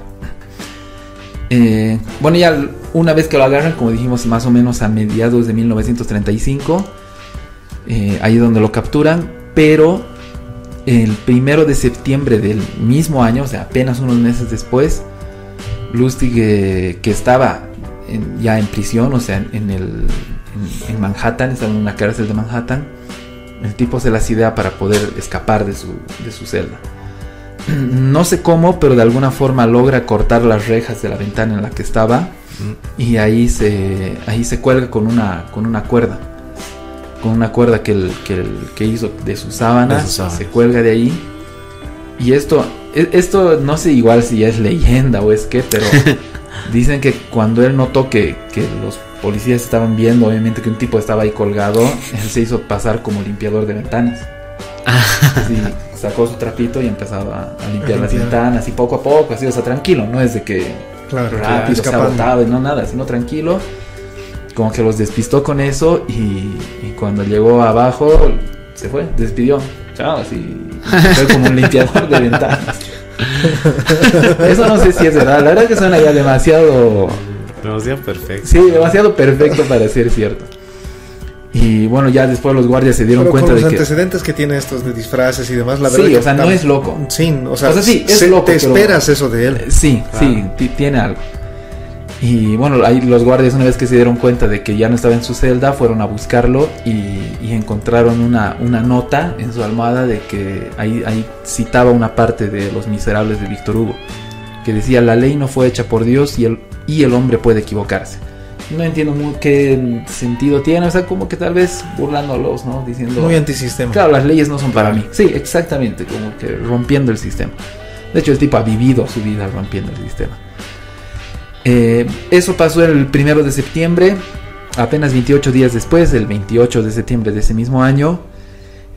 Eh, bueno, ya una vez que lo agarran, como dijimos, más o menos a mediados de 1935, eh, ahí es donde lo capturan, pero el primero de septiembre del mismo año, o sea, apenas unos meses después, Lustig, eh, que estaba en- ya en prisión, o sea, en, en el, en, en Manhattan, estaba en una cárcel de Manhattan, el tipo se las idea para poder escapar de su, de su celda. No sé cómo, pero de alguna forma logra cortar las rejas de la ventana en la que estaba y ahí se, ahí se cuelga con una, con una cuerda. Con una cuerda que, el, que, el- que hizo de sus sábanas, sábanas. se cuelga de ahí. Y esto, e- esto no sé igual si ya es leyenda o es qué, pero dicen que cuando él notó que, que los policías estaban viendo, obviamente que un tipo estaba ahí colgado, él se hizo pasar como limpiador de ventanas. Así, sacó su trapito y empezaba a, a limpiar las ventanas y poco a poco, así, o sea, tranquilo, no es de que Claro, rápido se agotaba y no nada, sino tranquilo. Como que los despistó con eso y, y cuando llegó abajo se fue, despidió. Chao, así. Fue como un limpiador de ventanas. Eso no sé si es verdad. La verdad que suena ya demasiado. Demasiado perfecto. Sí, demasiado perfecto para ser cierto. Y bueno, ya después los guardias se dieron Pero cuenta con los de que. antecedentes que tiene estos de disfraces y demás, la verdad. Sí, que o sea, no es loco. Sí, o sea, O sea, sí, es se- loco, te pero- esperas eso de él. Sí, Claro. sí, ti- tiene algo. Y bueno, ahí los guardias una vez que se dieron cuenta de que ya no estaba en su celda, fueron a buscarlo y, y encontraron una, una nota en su almohada de que ahí, ahí citaba una parte de Los Miserables de Víctor Hugo, que decía, la ley no fue hecha por Dios y el, y el hombre puede equivocarse. No entiendo muy qué sentido tiene, o sea, como que tal vez burlándolos, ¿no? Diciendo... Muy antisistema. Claro, las leyes no son para mí. Sí, exactamente, como que rompiendo el sistema. De hecho, el tipo ha vivido su vida rompiendo el sistema. Eh, eso pasó el primero de septiembre, apenas 28 días después, el 28 de septiembre de ese mismo año,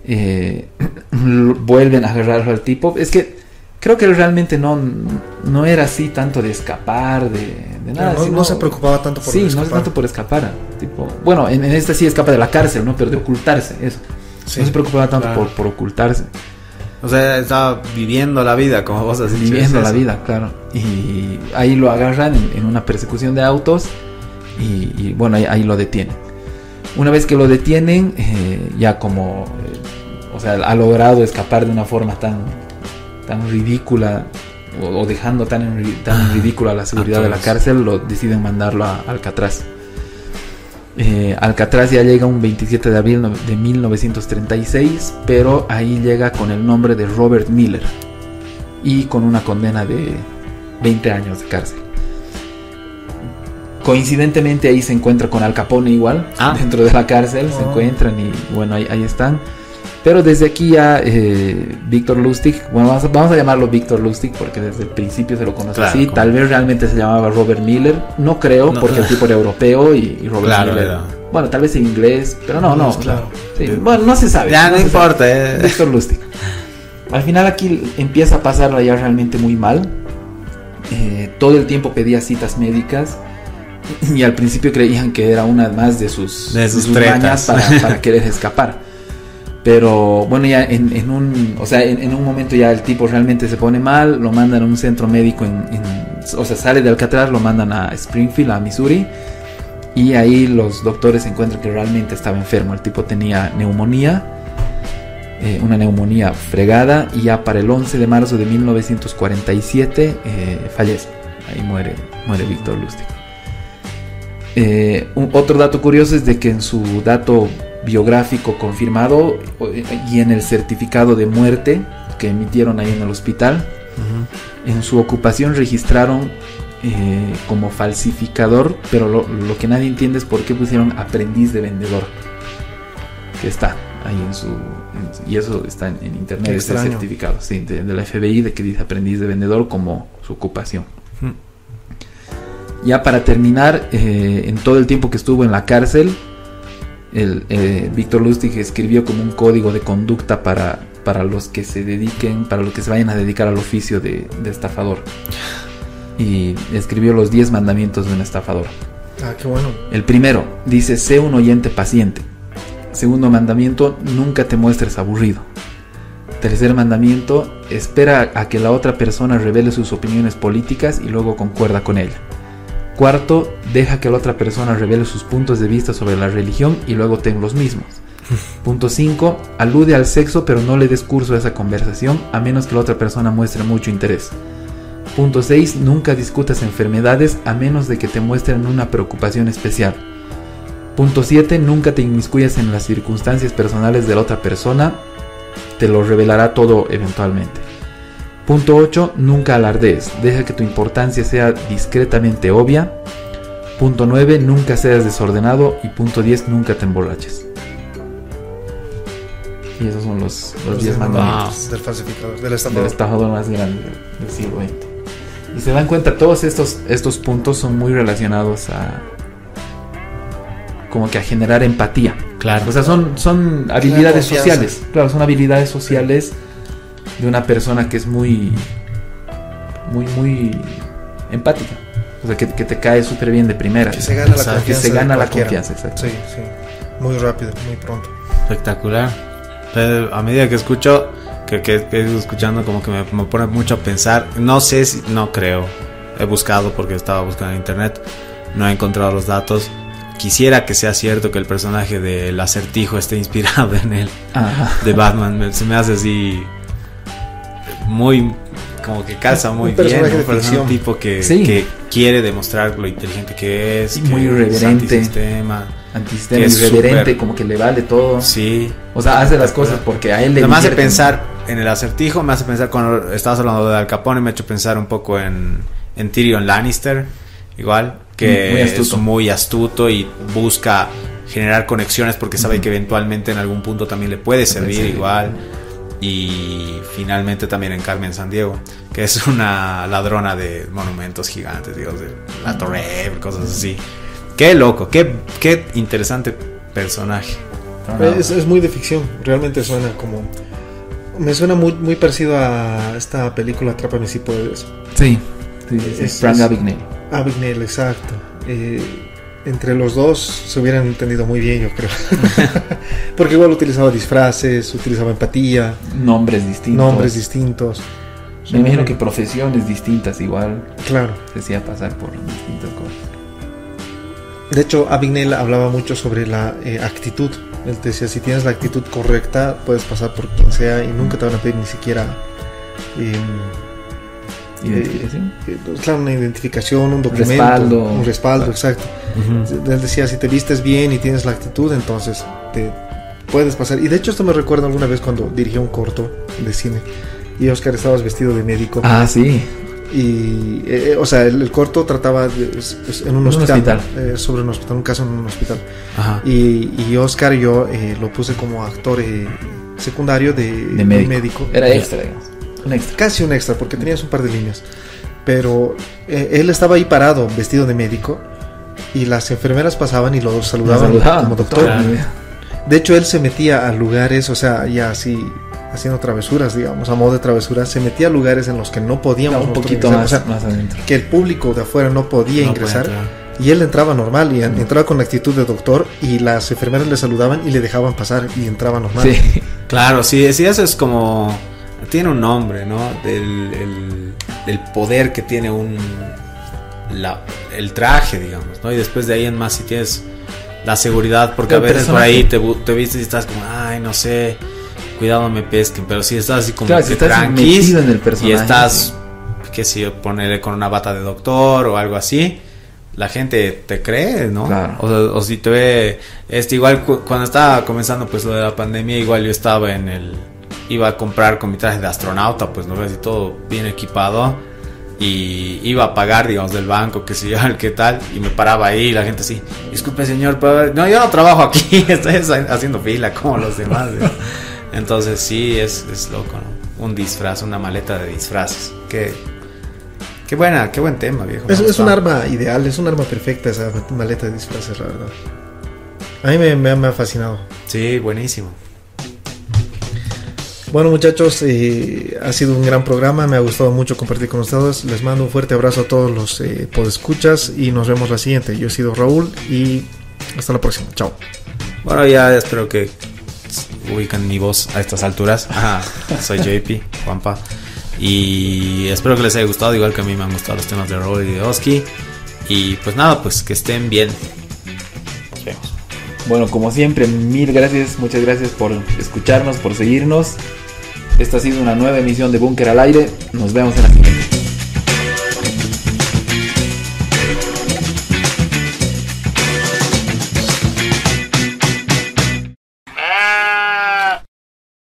eh, vuelven a agarrar al tipo. Es que creo que él realmente no, no era así tanto de escapar, de, de nada. no, sino- no se preocupaba tanto por sí, no escapar. es tanto por escapar. Tipo, bueno, en, en esta sí escapa de la cárcel, ¿no? Pero de ocultarse, eso. Sí. No se preocupaba tanto claro. por, por ocultarse, O sea, estaba viviendo la vida, como vos has dicho. viviendo es la vida, claro. Y ahí lo agarran en, en una persecución de autos y, y, bueno, ahí, ahí lo detienen. Una vez que lo detienen, eh, ya como, eh, o sea, ha logrado escapar de una forma tan, tan ridícula o, o dejando tan en, tan en ridícula la seguridad de la cárcel, lo deciden mandarlo a Alcatraz. Eh, Alcatraz ya llega un 27 de abril de 1936, pero ahí llega con el nombre de Robert Miller y con una condena de 20 años de cárcel. Coincidentemente ahí se encuentra con Al Capone igual, Ah. dentro de la cárcel, se Oh. encuentran y bueno, ahí, ahí están. Pero desde aquí ya eh, Víctor Lustig, bueno, vamos a, vamos a llamarlo Víctor Lustig porque desde el principio se lo conoce Claro, así. como- Tal vez realmente se llamaba Robert Miller, no creo, No. porque el tipo era europeo y, y Robert Claro, Miller. era. Bueno, tal vez en inglés, pero no, no. Inglés, claro. Sí, bueno, no se sabe. Ya no, importa, eh. Víctor Lustig. Al final aquí empieza a pasarla ya realmente muy mal. Eh, todo el tiempo pedía citas médicas. Y al principio creían que era una más de sus, De sus mañas para, para querer escapar. Pero bueno, ya en, en un, o sea, en, en un momento ya el tipo realmente se pone mal, lo mandan a un centro médico, en, en- o sea, sale de Alcatraz, lo mandan a Springfield, a Missouri, y ahí los doctores encuentran que realmente estaba enfermo. El tipo tenía neumonía, eh, una neumonía fregada, y ya para el 11 de marzo de 1947 eh, fallece. Ahí muere, muere Víctor Lustig. Eh, un- otro dato curioso es de que en su dato biográfico confirmado y en el certificado de muerte que emitieron ahí en el hospital, en su ocupación registraron eh, como falsificador, pero lo, lo que nadie entiende es por qué pusieron aprendiz de vendedor, que está ahí en su... y eso está en, en internet, extraño. certificado sí, de, de la FBI de que dice aprendiz de vendedor como su ocupación. Ya para terminar, eh, en todo el tiempo que estuvo en la cárcel, el, eh, Víctor Lustig escribió como un código de conducta para, para los que se dediquen, para los que se vayan a dedicar al oficio de, de estafador. Y escribió los 10 mandamientos de un estafador. Ah, qué bueno. El primero dice, sé un oyente paciente. Segundo mandamiento, nunca te muestres aburrido. Tercer mandamiento, espera a que la otra persona revele sus opiniones políticas y luego concuerda con ella. Cuarto, deja que la otra persona revele sus puntos de vista sobre la religión y luego ten los mismos. Punto 5. Alude al sexo pero no le des curso a esa conversación a menos que la otra persona muestre mucho interés. Punto 6. Nunca discutas enfermedades a menos de que te muestren una preocupación especial. Punto 7. Nunca te inmiscuyas en las circunstancias personales de la otra persona. Te lo revelará todo eventualmente. Punto 8. Nunca alardees. Deja que tu importancia sea discretamente obvia. Punto 9. Nunca seas desordenado. Y punto 10. Nunca te emborraches. Y esos son los, los Los 10 del- mandamientos Del falsificador, del del estafador. más grande del, del siglo XX. Y se dan cuenta, todos estos, estos puntos son muy relacionados a. como que a generar empatía. Claro. O sea, son, son habilidades sociales. Claro, son habilidades sociales de una persona que es muy. muy, muy empática. O sea, que, que te cae súper bien de primera. Que se gana la O sea, que confianza. que se gana la confianza, exacto. Sí, sí. Muy rápido, muy pronto. Espectacular. A medida que escucho, que, que, que he ido escuchando, como que me, me pone mucho a pensar. No sé si, no creo. He buscado porque estaba buscando en internet. No he encontrado los datos. Quisiera que sea cierto que el personaje del acertijo esté inspirado en él, Ajá. de Batman. Me- Se me hace así. Muy. Como que calza Un muy personaje bien. Un personaje tipo que, Sí. que quiere demostrar lo inteligente que es. Sí, que muy irreverente. antisistema. Antisistema, Que es irreverente, súper- como que le vale todo. Sí. O sea, hace las cosas porque a él le Me hace pensar en el acertijo, me hace pensar cuando estabas hablando de Al Capone, me ha hecho pensar un poco en, en Tyrion Lannister, igual, que Muy astuto. es muy astuto y busca generar conexiones porque sabe que eventualmente en algún punto también le puede servir igual. Y finalmente también en Carmen San Diego, que es una ladrona de monumentos gigantes, digamos, de la Torre, cosas así. Qué loco, qué, qué interesante personaje. Es, es muy de ficción, realmente suena como... Me suena muy, muy parecido a esta película Atrápame si puedes. Sí, sí, sí, sí. Es- Abigail, exacto. Eh, entre los dos se hubieran entendido muy bien, yo creo. Porque igual utilizaba disfraces, utilizaba empatía, Nombres distintos. nombres distintos. Me imagino que profesiones distintas igual Claro. se hacía pasar por distintas cosas. De hecho, Abigail hablaba mucho sobre la eh, actitud. Él te decía, si tienes la actitud correcta, puedes pasar por quien sea y nunca te van a pedir ni siquiera... eh, Identificación. eh, claro, una identificación, un documento, Respaldo. un respaldo, exacto. Él decía, si te vistes bien y tienes la actitud, entonces te puedes pasar. Y de hecho esto me recuerda alguna vez cuando dirigí un corto de cine y Oscar estabas vestido de médico. Ah, sí. Y, eh, eh, o sea, el, el corto trataba de- es- es en un Un hospital, hospital. eh, sobre un hospital, un caso en un hospital. Ajá. Y, y Oscar yo eh, lo puse como actor eh, secundario de médico. médico. Era extra, digamos. Un extra. Casi un extra, porque tenías un par de líneas. Pero eh, él estaba ahí parado, vestido de médico, y las enfermeras pasaban y lo saludaban, Saludaban, como doctor. De hecho, él se metía a lugares, o sea, ya así, haciendo travesuras, digamos, a modo de travesuras, se metía a lugares en los que no podíamos un nosotros poquito más, o sea, más adentro. que el público de afuera no podía No ingresar. Y él entraba normal y entraba con la actitud de doctor y las enfermeras le saludaban y le dejaban pasar y entraba normal. Sí. Claro, sí, sí, eso es como. Tiene un nombre, ¿no? Del, el- del poder que tiene un. la- el traje, digamos, ¿no? Y después de ahí en más, si tienes la seguridad, porque El a veces por ahí te, te vistes y estás como, ay, no sé, cuidado me pesquen, pero si estás así como Claro, que si estás tranquis metido en el personaje. y estás, qué sé yo, ponerle con una bata de doctor o algo así. La gente te cree, ¿no? Claro. O, o si te ve, este igual cu- cuando estaba comenzando pues lo de la pandemia, igual yo estaba en el, iba a comprar con mi traje de astronauta, pues no ves, y todo bien equipado, y iba a pagar, digamos, del banco, que sé yo, el qué tal, y me paraba ahí, y la gente así, disculpe señor, pero no, yo no trabajo aquí, estoy haciendo fila como los demás, ¿no? entonces sí, es, es loco, ¿no? Un disfraz, una maleta de disfraces, qué, qué buena, qué buen tema, viejo. Es, es un arma ideal, es un arma perfecta esa maleta de disfraces, la verdad. A mí me, me me ha fascinado. Sí, buenísimo. Bueno muchachos, eh, ha sido un gran programa, me ha gustado mucho compartir con ustedes. Les mando un fuerte abrazo a todos los eh, podescuchas y nos vemos la siguiente. Yo he sido Raúl y hasta la próxima. Chao. Bueno, ya espero que ubican mi voz a estas alturas. Ajá, soy JP, Juanpa. Y espero que les haya gustado, igual que a mí me han gustado los temas de Raúl y de Oski. Y pues nada, pues que estén bien. Bueno, como siempre, mil gracias, muchas gracias por escucharnos, por seguirnos. Esta ha sido una nueva emisión de Búnker al Aire. Nos vemos en la siguiente.